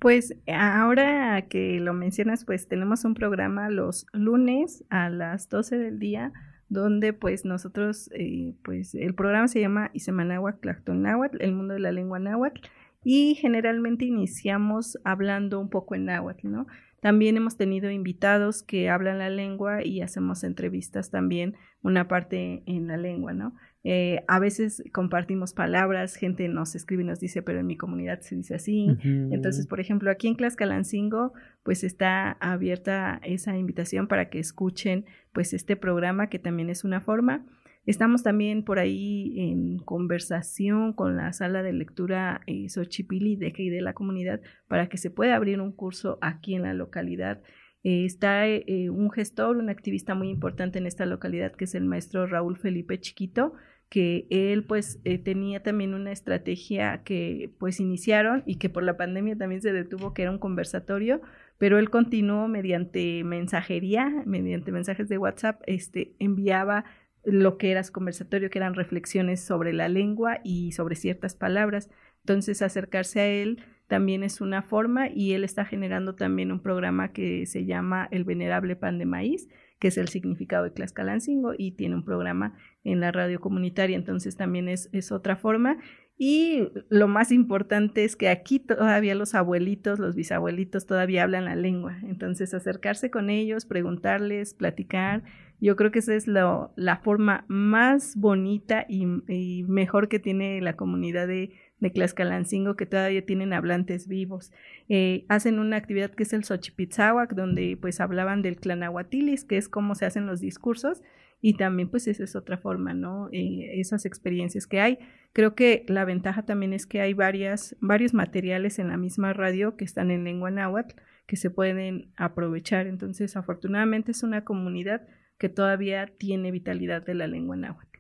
Pues ahora que lo mencionas, pues tenemos un programa los lunes a las 12 del día donde pues nosotros, eh, pues el programa se llama Isemanáhuatl Tlactonáhuatl, el mundo de la lengua náhuatl, y generalmente iniciamos hablando un poco en náhuatl, ¿no? También hemos tenido invitados que hablan la lengua y hacemos entrevistas también, una parte en la lengua, ¿no? Eh, a veces compartimos palabras, gente nos escribe y nos dice, pero en mi comunidad se dice así. Entonces, por ejemplo, aquí en Tlaxcalancingo, pues está abierta esa invitación para que escuchen pues este programa que también es una forma. Estamos también por ahí en conversación con la sala de lectura eh, Xochipili de de la comunidad para que se pueda abrir un curso aquí en la localidad. Eh, está eh, un gestor, un activista muy importante en esta localidad que es el maestro Raúl Felipe Chiquito, que él pues eh, tenía también una estrategia que pues iniciaron y que por la pandemia también se detuvo, que era un conversatorio, pero él continuó mediante mensajería, mediante mensajes de WhatsApp, este, enviaba lo que era su conversatorio, que eran reflexiones sobre la lengua y sobre ciertas palabras. Entonces, acercarse a él también es una forma y él está generando también un programa que se llama El Venerable Pan de Maíz, que es el significado de Tlaxcalancingo y tiene un programa en la radio comunitaria, entonces también es, es otra forma. Y lo más importante es que aquí todavía los abuelitos, los bisabuelitos todavía hablan la lengua. Entonces acercarse con ellos, preguntarles, platicar. Yo creo que esa es la forma más bonita y, y, mejor que tiene la comunidad de, de Tlaxcalancingo que todavía tienen hablantes vivos. Eh, hacen una actividad que es el Xochipitzahuac, donde pues hablaban del clanahuatilis, que es cómo se hacen los discursos, y también pues esa es otra forma, ¿no? Eh, esas experiencias que hay. Creo que la ventaja también es que hay varias, varios materiales en la misma radio que están en lengua náhuatl que se pueden aprovechar. Entonces, afortunadamente es una comunidad que todavía tiene vitalidad de la lengua náhuatl.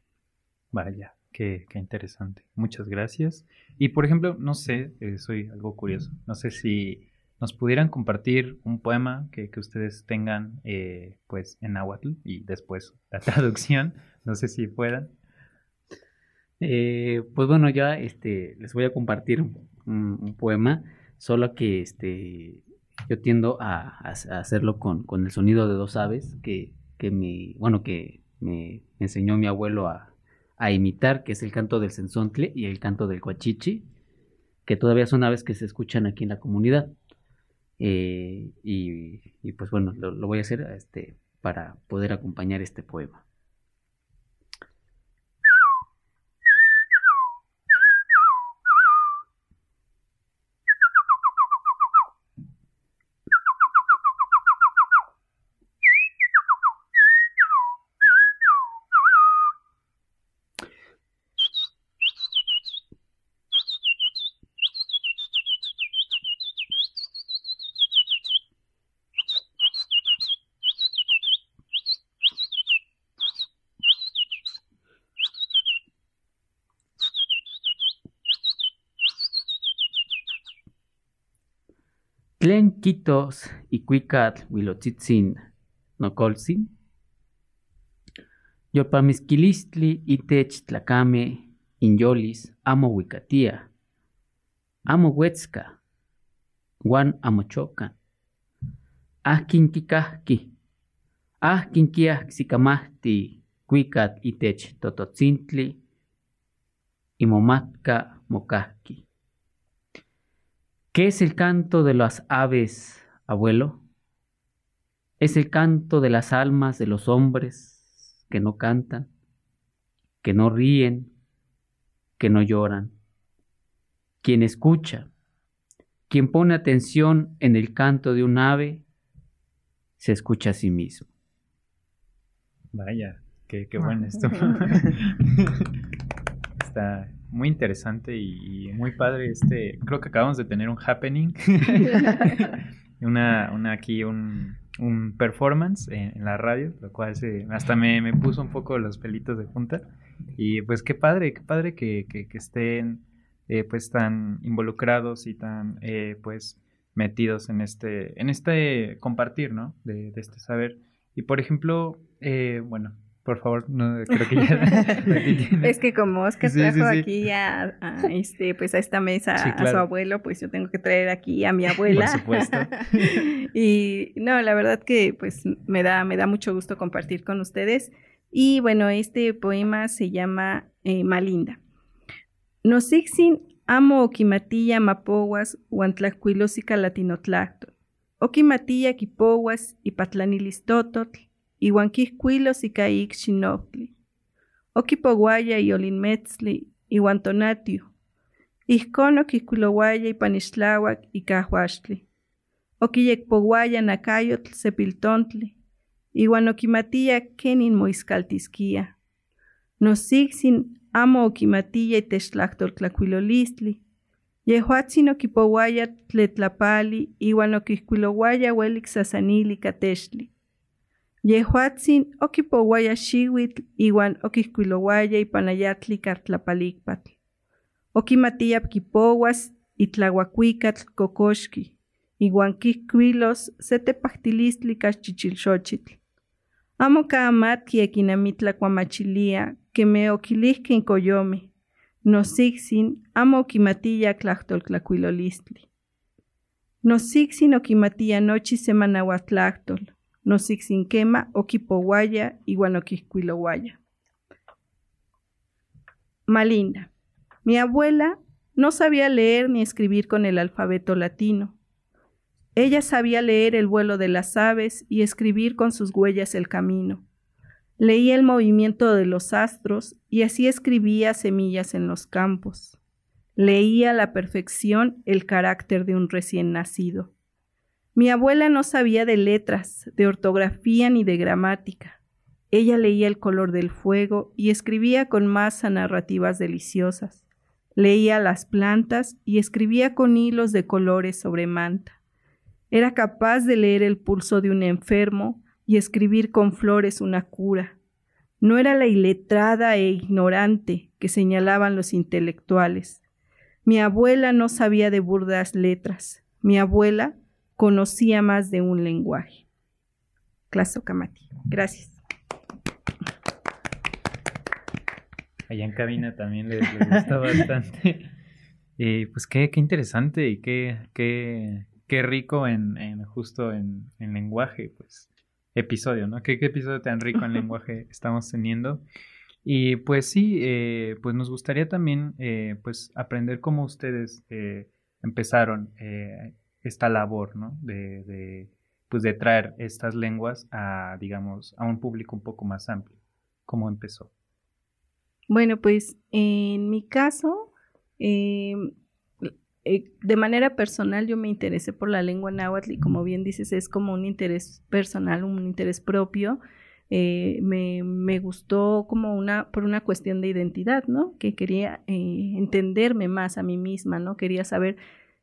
Vaya, qué, qué interesante. Muchas gracias. Y por ejemplo, no sé, eh, soy algo curioso, no sé si nos pudieran compartir un poema que, ustedes tengan eh, pues en náhuatl y después la traducción, no sé si puedan.
Eh, pues bueno, ya este, les voy a compartir un, poema, solo que este, yo tiendo a, hacerlo con, el sonido de dos aves que, que mi, bueno, que me enseñó mi abuelo a, a imitar, que es el canto del sensontle y el canto del cuachichi, que todavía son aves que se escuchan aquí en la comunidad. Eh, y, pues bueno, lo, lo, voy a hacer este, para poder acompañar este poema. Tlen quitos icuicatl huilotzitzin nocoltzin. Yopamisquilistli itech tlacame inyolis amo huicatia. Amo huetzca. Juan amochocan. Ahkin kikahki. Ahkin kiahxicamahti cuicat itech tototzintli. Imomatka. ¿Qué es el canto de las aves, abuelo? Es el canto de las almas de los hombres que no cantan, que no ríen, que no lloran. Quien escucha, quien pone atención en el canto de un ave, se escucha a sí mismo.
Vaya, qué, qué bueno esto. Está muy interesante y, muy padre este, creo que acabamos de tener un happening, una, una aquí un, un performance en, la radio, lo cual se, hasta me, me, puso un poco los pelitos de punta y pues qué padre, qué padre que, que, estén eh, pues tan involucrados y tan eh, pues metidos en este, en este compartir, ¿no? De, de este saber. Y por ejemplo, eh, bueno, por favor, no creo que ya.
es que como Oscar trajo aquí a, este, pues a esta mesa a su abuelo, pues yo tengo que traer aquí a mi abuela.
por supuesto.
y no, la verdad que pues me da, me da mucho gusto compartir con ustedes. Y bueno, este poema se llama eh, Malinda. Nosixin amo oquimatilla mapoguas huantlacuilosica latinotlacto. Oquimatilla quipoguas y patlanilistototl iuan kihkuilos xinoctli. Okipoguaya y olinmetzli iuan tonatiu. Ihkon okihkuilowaya ipan ixtlauac ikahuaxtli. Okiyekpouaya nakayotl sepiltontli, okimatia kenin moiskaltiskia. Nosiksin amo okimatia itechtlajtoltlakuilolistli, Yehuatzin okipouaya tletlapali iuan okihkuilowaya welik sasanili. Yehuatzin okipouaya xiuitl iuan okihkuilowaya ipan ayatli kartlapalikpatl. Okimatia kipouas itlauakuikatl kokoxki, iuan kihkuilos se tepahtilistli kachichilxochitl. Amo kaamatki ekinamitlak keme okilihki koyomi, nosiksin amo okimatia tlahtoltlakuilolistli. Nosiksin okimatia nochi semanauatlahtol, no sixinquema, oquipowaya, igual oquiscuilowaya. Malinda. Mi abuela no sabía leer ni escribir con el alfabeto latino. Ella sabía leer el vuelo de las aves y escribir con sus huellas el camino. Leía el movimiento de los astros y así escribía semillas en los campos. Leía a la perfección el carácter de un recién nacido. Mi abuela no sabía de letras, de ortografía ni de gramática. Ella leía el color del fuego y escribía con masa narrativas deliciosas. Leía las plantas y escribía con hilos de colores sobre manta. Era capaz de leer el pulso de un enfermo y escribir con flores una cura. No era la iletrada e ignorante que señalaban los intelectuales. Mi abuela no sabía de burdas letras. Mi abuela conocía más de un lenguaje. Claso Kamati. Gracias.
Allá en cabina también les, gusta bastante. Y pues qué, qué interesante y qué, qué, qué rico en, en justo en, en, lenguaje, pues episodio, ¿no? ¿Qué, ¿Qué, episodio tan rico en lenguaje estamos teniendo? Y pues sí, eh, pues nos gustaría también eh, pues aprender cómo ustedes eh, empezaron esta labor, ¿no? De, de, pues de traer estas lenguas a, digamos, a un público un poco más amplio. ¿Cómo empezó?
Bueno, pues en mi caso, em, eh, de manera personal yo me interesé por la lengua náhuatl y como bien dices, es como un interés personal, un interés propio. Eh, me, gustó como una, por una cuestión de identidad, ¿no? Que quería eh, entenderme más a mí misma, ¿no? Quería saber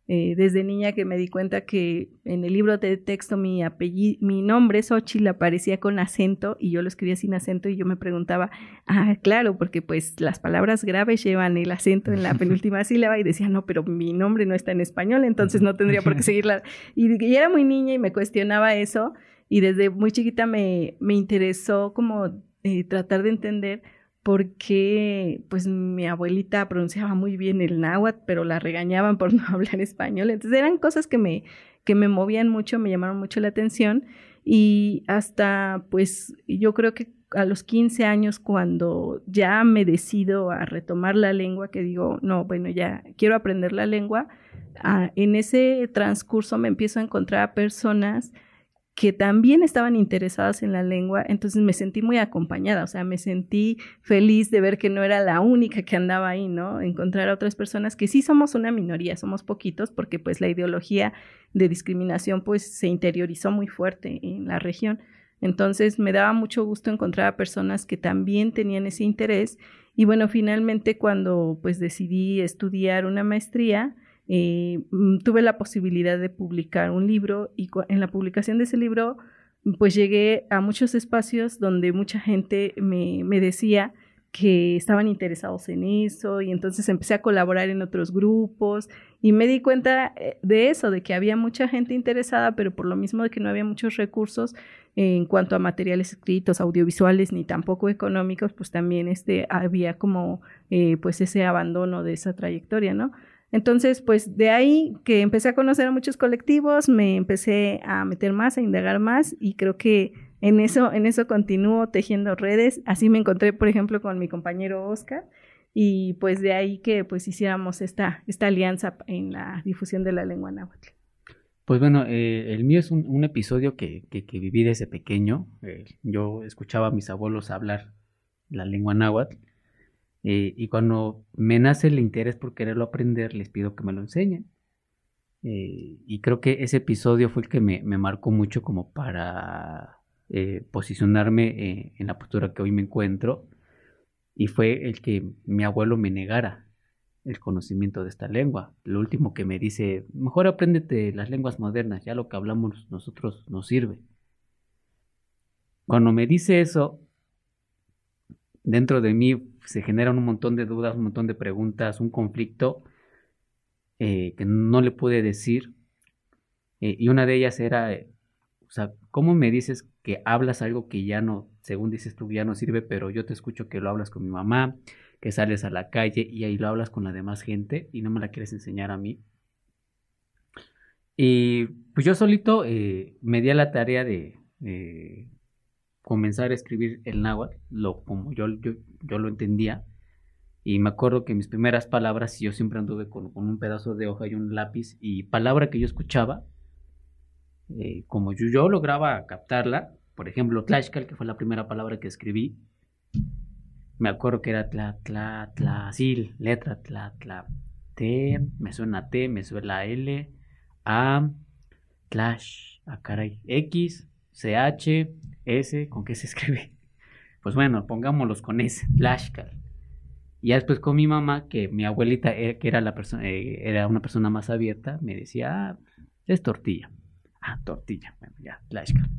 eh, desde niña que me di cuenta que en el libro de texto mi apellido, mi nombre Xochitl aparecía con acento y yo lo escribía sin acento y yo me preguntaba, ah, claro, porque pues las palabras graves llevan el acento en la penúltima sílaba y decía, no, pero mi nombre no está en español, entonces no tendría por qué seguirla. Y, y era muy niña y me cuestionaba eso y desde muy chiquita me, me interesó como eh, tratar de entender porque pues mi abuelita pronunciaba muy bien el náhuatl, pero la regañaban por no hablar español. Entonces eran cosas que me, que me movían mucho, me llamaron mucho la atención y hasta pues yo creo que a los 15 años cuando ya me decido a retomar la lengua, que digo, no, bueno, ya quiero aprender la lengua, ah, en ese transcurso me empiezo a encontrar a personas que también estaban interesadas en la lengua, entonces me sentí muy acompañada, o sea, me sentí feliz de ver que no era la única que andaba ahí, ¿no? Encontrar a otras personas que sí somos una minoría, somos poquitos, porque pues la ideología de discriminación pues se interiorizó muy fuerte en la región. Entonces me daba mucho gusto encontrar a personas que también tenían ese interés y bueno, finalmente cuando pues decidí estudiar una maestría, eh, mm, tuve la posibilidad de publicar un libro y en la publicación de ese libro pues llegué a muchos espacios donde mucha gente me, me decía que estaban interesados en eso y entonces empecé a colaborar en otros grupos y me di cuenta eh, de eso, de que había mucha gente interesada, pero por lo mismo de que no había muchos recursos en cuanto a materiales escritos, audiovisuales, ni tampoco económicos, pues también este, había como eh, pues ese abandono de esa trayectoria, ¿no? Entonces, pues de ahí que empecé a conocer a muchos colectivos, me empecé a meter más, a indagar más y creo que en eso, en eso continúo tejiendo redes. Así me encontré, por ejemplo, con mi compañero Oscar y pues de ahí que pues hiciéramos esta, esta alianza en la difusión de la lengua náhuatl.
Pues bueno, eh, el mío es un, episodio que, que, viví desde pequeño. Eh, yo escuchaba a mis abuelos hablar la lengua náhuatl eh, y cuando me nace el interés por quererlo aprender, les pido que me lo enseñen. y creo que ese episodio fue el que me, marcó mucho como para eh, posicionarme eh, en la postura que hoy me encuentro y fue el que mi abuelo me negara el conocimiento de esta lengua. Lo último que me dice, mejor apréndete las lenguas modernas, ya lo que hablamos nosotros nos sirve. Cuando me dice eso, dentro de mí se generan un montón de dudas, un montón de preguntas, un conflicto eh, que no le pude decir. y una de ellas era, sea, ¿cómo me dices que hablas algo que ya no, según dices tú, ya no sirve, pero yo te escucho que lo hablas con mi mamá, que sales a la calle y ahí lo hablas con la demás gente y no me la quieres enseñar a mí? Y pues yo solito eh, me di a la tarea de comenzar a escribir el náhuatl, lo, como yo, yo, lo entendía. Y me acuerdo que mis primeras palabras, yo siempre anduve con, con, un pedazo de hoja y un lápiz, y palabra que yo escuchaba, eh, como yo, yo, lograba captarla, por ejemplo, Tlashkal, que fue la primera palabra que escribí, me acuerdo que era tla, tla, tla, sí, letra, tla, tla, T, me suena T, me suena L, A, Tlash, a caray, X, CH, S, ¿con qué se escribe? Pues bueno, pongámoslos con S, Tlashkal. Y ya después con mi mamá, que mi abuelita, eh, que era, la persona, eh, era una persona más abierta, me decía, ah, es tortilla. Ah, tortilla. Bueno, ya, Tlashkal.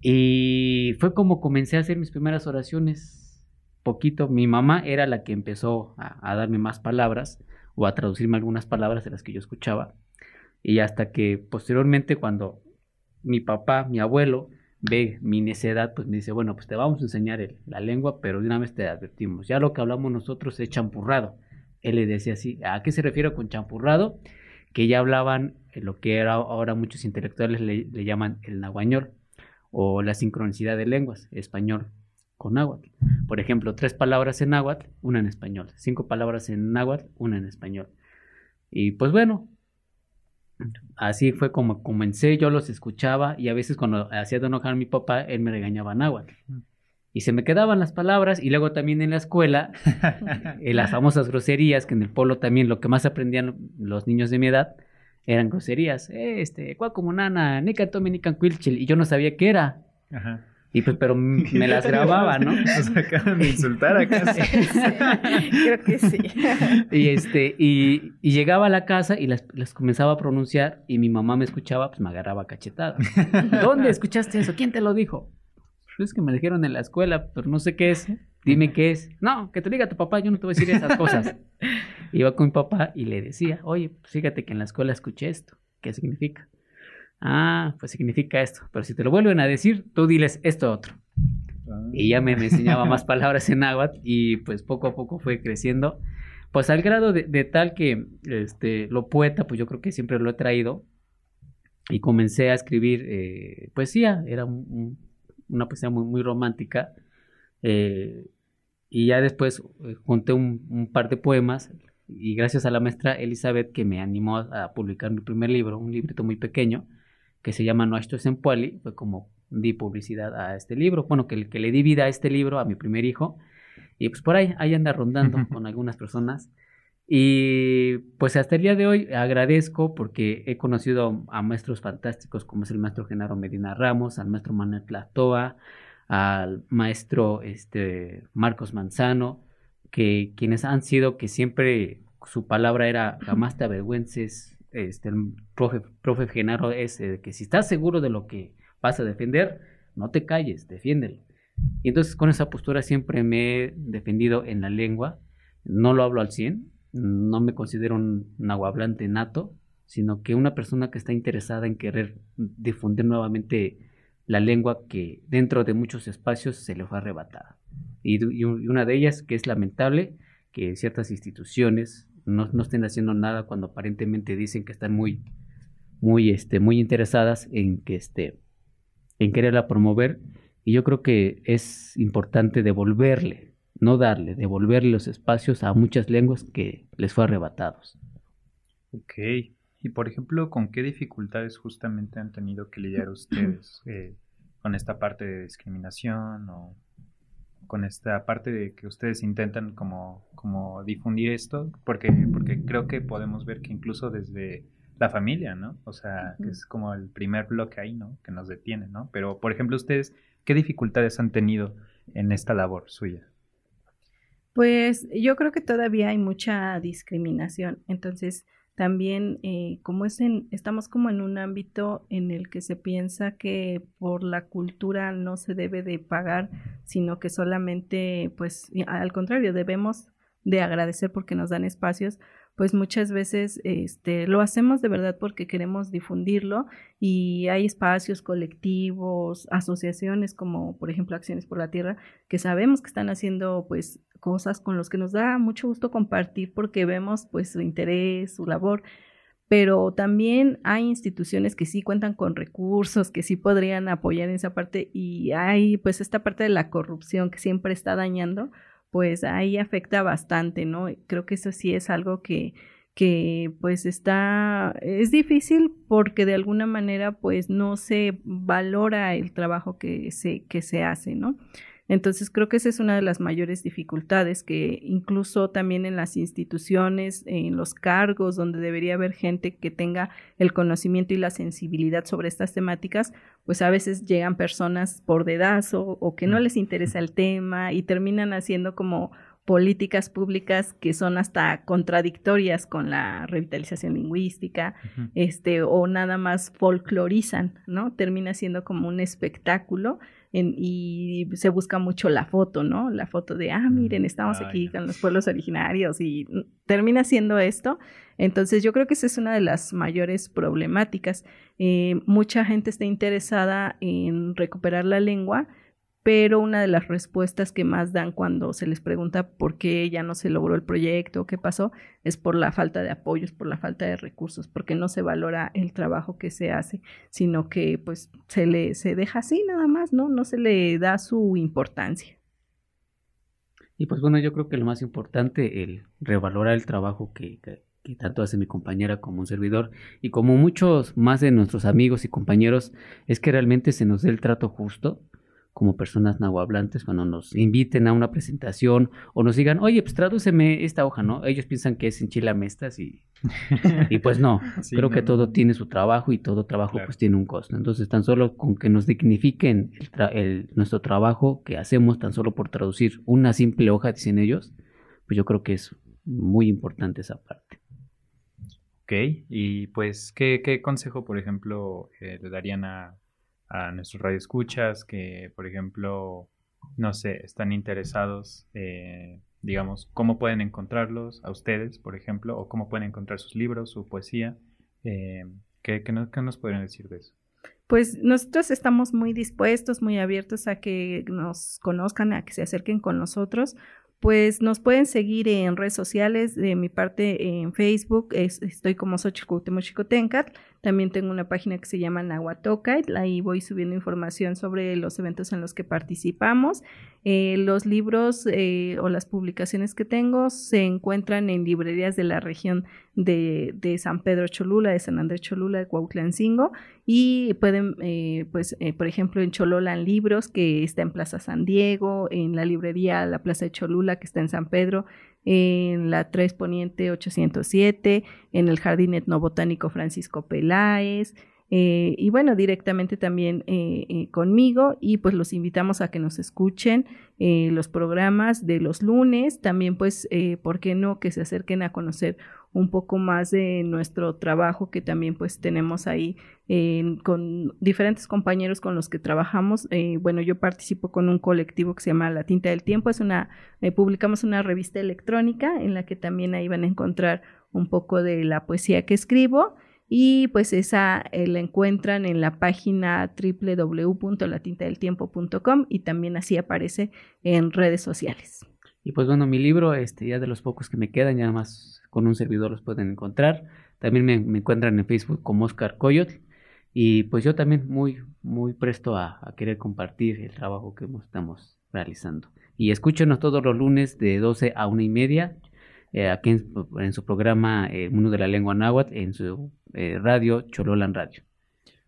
Y fue como comencé a hacer mis primeras oraciones. Poquito. Mi mamá era la que empezó a, darme más palabras o a traducirme algunas palabras de las que yo escuchaba. Y hasta que posteriormente cuando mi papá, mi abuelo, ve mi necedad, pues me dice, bueno, pues te vamos a enseñar la lengua, pero de una vez te advertimos. Ya lo que hablamos nosotros es champurrado. Él le decía así, ¿a qué se refiere con champurrado? Que ya hablaban lo que era ahora muchos intelectuales le, llaman el nahuañol o la sincronicidad de lenguas, español con náhuatl. Por ejemplo, tres palabras en náhuatl, una en español. Cinco palabras en náhuatl, una en español. Y pues bueno, así fue como comencé, yo los escuchaba y a veces cuando hacía de enojar a mi papá, él me regañaba náhuatl. Y se me quedaban las palabras y luego también en la escuela, en las famosas groserías, que en el polo también lo que más aprendían los niños de mi edad, eran groserías. Eh, este, nana, nica tome nican y yo no sabía qué era. Ajá. Y pues, pero me las grababa, ¿no?
Nos acaban de insultar acá.
Creo que sí.
Y este, y, y, llegaba a la casa y las, las, comenzaba a pronunciar y mi mamá me escuchaba, pues me agarraba cachetada. ¿Dónde escuchaste eso? ¿Quién te lo dijo? Pues es que me dijeron en la escuela, pero no sé qué es. Dime qué es. No, que te diga tu papá, yo no te voy a decir esas cosas. Iba con mi papá y le decía, oye, pues fíjate que en la escuela escuché esto. ¿Qué significa? Ah, pues significa esto. Pero si te lo vuelven a decir, tú diles esto otro. Y ya me, enseñaba más palabras en náhuatl y pues poco a poco fue creciendo. Pues al grado de, tal que este, lo poeta, pues yo creo que siempre lo he traído. Y comencé a escribir eh, poesía. Era una poesía muy, muy romántica. Eh, y ya después eh, junté un, par de poemas y gracias a la maestra Elizabeth que me animó a, publicar mi primer libro, un librito muy pequeño que se llama No esto es en Puali, fue como di publicidad a este libro, bueno, que, que le di vida a este libro a mi primer hijo y pues por ahí, ahí anda rondando con algunas personas. Y pues hasta el día de hoy agradezco porque he conocido a maestros fantásticos como es el maestro Genaro Medina Ramos, al maestro Manuel Platoa, al maestro este, Marcos Manzano, que quienes han sido que siempre su palabra era jamás te avergüences, este, el profe, profe Genaro es eh, que si estás seguro de lo que vas a defender, no te calles, defiéndelo. Y entonces con esa postura siempre me he defendido en la lengua, no lo hablo al 100, no me considero un nahuablante nato, sino que una persona que está interesada en querer difundir nuevamente la lengua que dentro de muchos espacios se le fue arrebatada. Y, y una de ellas, que es lamentable, que ciertas instituciones no, no, estén haciendo nada cuando aparentemente dicen que están muy, muy, este, muy interesadas en que este, en quererla promover. Y yo creo que es importante devolverle, no darle, devolverle los espacios a muchas lenguas que les fue arrebatados.
Ok. Y por ejemplo, ¿con qué dificultades justamente han tenido que lidiar ustedes eh, con esta parte de discriminación o con esta parte de que ustedes intentan como, como difundir esto? Porque, porque creo que podemos ver que incluso desde la familia, ¿no? O sea, que es como el primer bloque ahí, ¿no? Que nos detiene, ¿no? Pero, por ejemplo, ustedes, ¿qué dificultades han tenido en esta labor suya?
Pues yo creo que todavía hay mucha discriminación. Entonces, también eh, como es en, estamos como en un ámbito en el que se piensa que por la cultura no se debe de pagar, sino que solamente, pues, al contrario, debemos de agradecer porque nos dan espacios, pues muchas veces este, lo hacemos de verdad porque queremos difundirlo y hay espacios colectivos, asociaciones como por ejemplo Acciones por la Tierra, que sabemos que están haciendo pues cosas con los que nos da mucho gusto compartir porque vemos pues su interés, su labor, pero también hay instituciones que sí cuentan con recursos, que sí podrían apoyar en esa parte y hay pues esta parte de la corrupción que siempre está dañando, pues ahí afecta bastante, ¿no? Creo que eso sí es algo que que pues está, es difícil porque de alguna manera pues no se valora el trabajo que se, que se hace, ¿no? Entonces creo que esa es una de las mayores dificultades que incluso también en las instituciones, en los cargos donde debería haber gente que tenga el conocimiento y la sensibilidad sobre estas temáticas, pues a veces llegan personas por dedazo o que no les interesa el tema y terminan haciendo como políticas públicas que son hasta contradictorias con la revitalización lingüística, este, o nada más folclorizan, ¿no? Termina siendo como un espectáculo y se busca mucho la foto, ¿no? La foto de, ah, miren, estamos aquí con los pueblos originarios y termina siendo esto. Entonces yo creo que esa es una de las mayores problemáticas. Eh, mucha gente está interesada en recuperar la lengua, pero una de las respuestas que más dan cuando se les pregunta por qué ya no se logró el proyecto, qué pasó, es por la falta de apoyos, por la falta de recursos, porque no se valora el trabajo que se hace, sino que pues se le se deja así nada más, ¿no? No se le da su importancia.
Y pues bueno, yo creo que lo más importante, el revalorar el trabajo que, que, que tanto hace mi compañera como un servidor y como muchos más de nuestros amigos y compañeros, es que realmente se nos dé el trato justo como personas nahuablantes cuando nos inviten a una presentación o nos digan, oye, pues tradúceme esta hoja, ¿no? Ellos piensan que es en chilamestas y, y pues no, creo que todo tiene su trabajo y todo trabajo pues tiene un costo. Entonces, tan solo con que nos dignifiquen el nuestro trabajo que hacemos tan solo por traducir una simple hoja, dicen ellos, pues yo creo que es muy importante esa parte.
Ok, y pues, ¿qué, qué consejo, por ejemplo, eh, le darían a a nuestros radioescuchas que, por ejemplo, no sé, están interesados, eh, digamos, cómo pueden encontrarlos a ustedes, por ejemplo, o cómo pueden encontrar sus libros, su poesía. Eh, ¿qué, qué, nos, ¿Qué nos podrían decir de eso?
Pues nosotros estamos muy dispuestos, muy abiertos a que nos conozcan, a que se acerquen con nosotros pues nos pueden seguir en redes sociales, de mi parte en Facebook, estoy como Xochitl Tencat, también tengo una página que se llama Nahuatocait, ahí voy subiendo información sobre los eventos en los que participamos. Eh, los libros eh, o las publicaciones que tengo se encuentran en librerías de la región de, de San Pedro Cholula, de San Andrés Cholula, de Cuautlancingo y pueden, eh, pues, por ejemplo, en Chololan Libros, que está en Plaza San Diego, en la librería La Plaza de Cholula, que está en San Pedro, en la 3 Poniente 807, en el Jardín Etnobotánico Francisco Peláez, eh, y bueno, directamente también eh, eh, conmigo y pues los invitamos a que nos escuchen los programas de los lunes, también pues, ¿por qué no? Que se acerquen a conocer un poco más de nuestro trabajo que también pues tenemos ahí con diferentes compañeros con los que trabajamos. bueno, yo participo con un colectivo que se llama La Tinta del Tiempo, es una, publicamos una revista electrónica en la que también ahí van a encontrar un poco de la poesía que escribo y pues esa eh, la encuentran en la página www.latintadeltiempo.com y también así aparece en redes sociales.
Y pues bueno, mi libro, este, ya de los pocos que me quedan, ya más con un servidor los pueden encontrar. También me, encuentran en Facebook como Oscar Coyot. Y pues yo también muy, muy presto a, querer compartir el trabajo que estamos realizando. Y escúchenos todos los lunes de 12 a 1 y media eh, aquí en, su programa eh, Mundo de la Lengua Náhuatl, en su eh, radio Chololan Radio.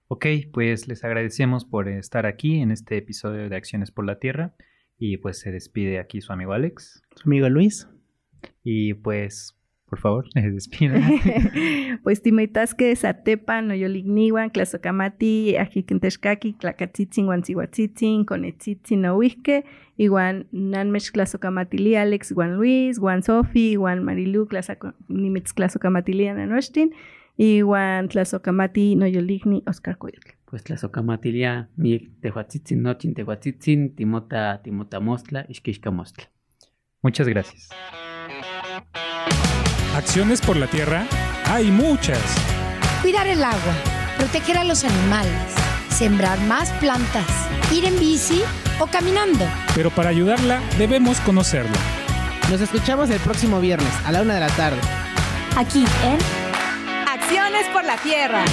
Ok, pues les agradecemos por estar aquí en este episodio de Acciones por la Tierra y pues se despide aquí su amigo Alex.
Su amigo Luis.
Y pues por favor, despida.
pues timeitasque, satepa, noyoligniwan, tlasocamati, ajikentexkaki, tlacatzitzin, guantzihuatzitzin, conetzitzin, nohuisque, iguan nanmech tlasocamatili, Alex, Juan Luis, Juan Sofi, Juan Marilu, nimitz tlasocamatili, anochtin, iguan tlazocamati, noyoligni, Oscar Coyotl.
Pues tlazocamatilia, mi tehuatzitzin, nochin tehuatzitzin, timota, timota mostla, ishkishka mostla.
Muchas gracias.
Acciones por la tierra hay muchas.
Cuidar el agua, proteger a los animales, sembrar más plantas, ir en bici o caminando.
Pero para ayudarla debemos conocerla.
Nos escuchamos el próximo viernes a la una de la tarde.
Aquí en
Acciones por la tierra.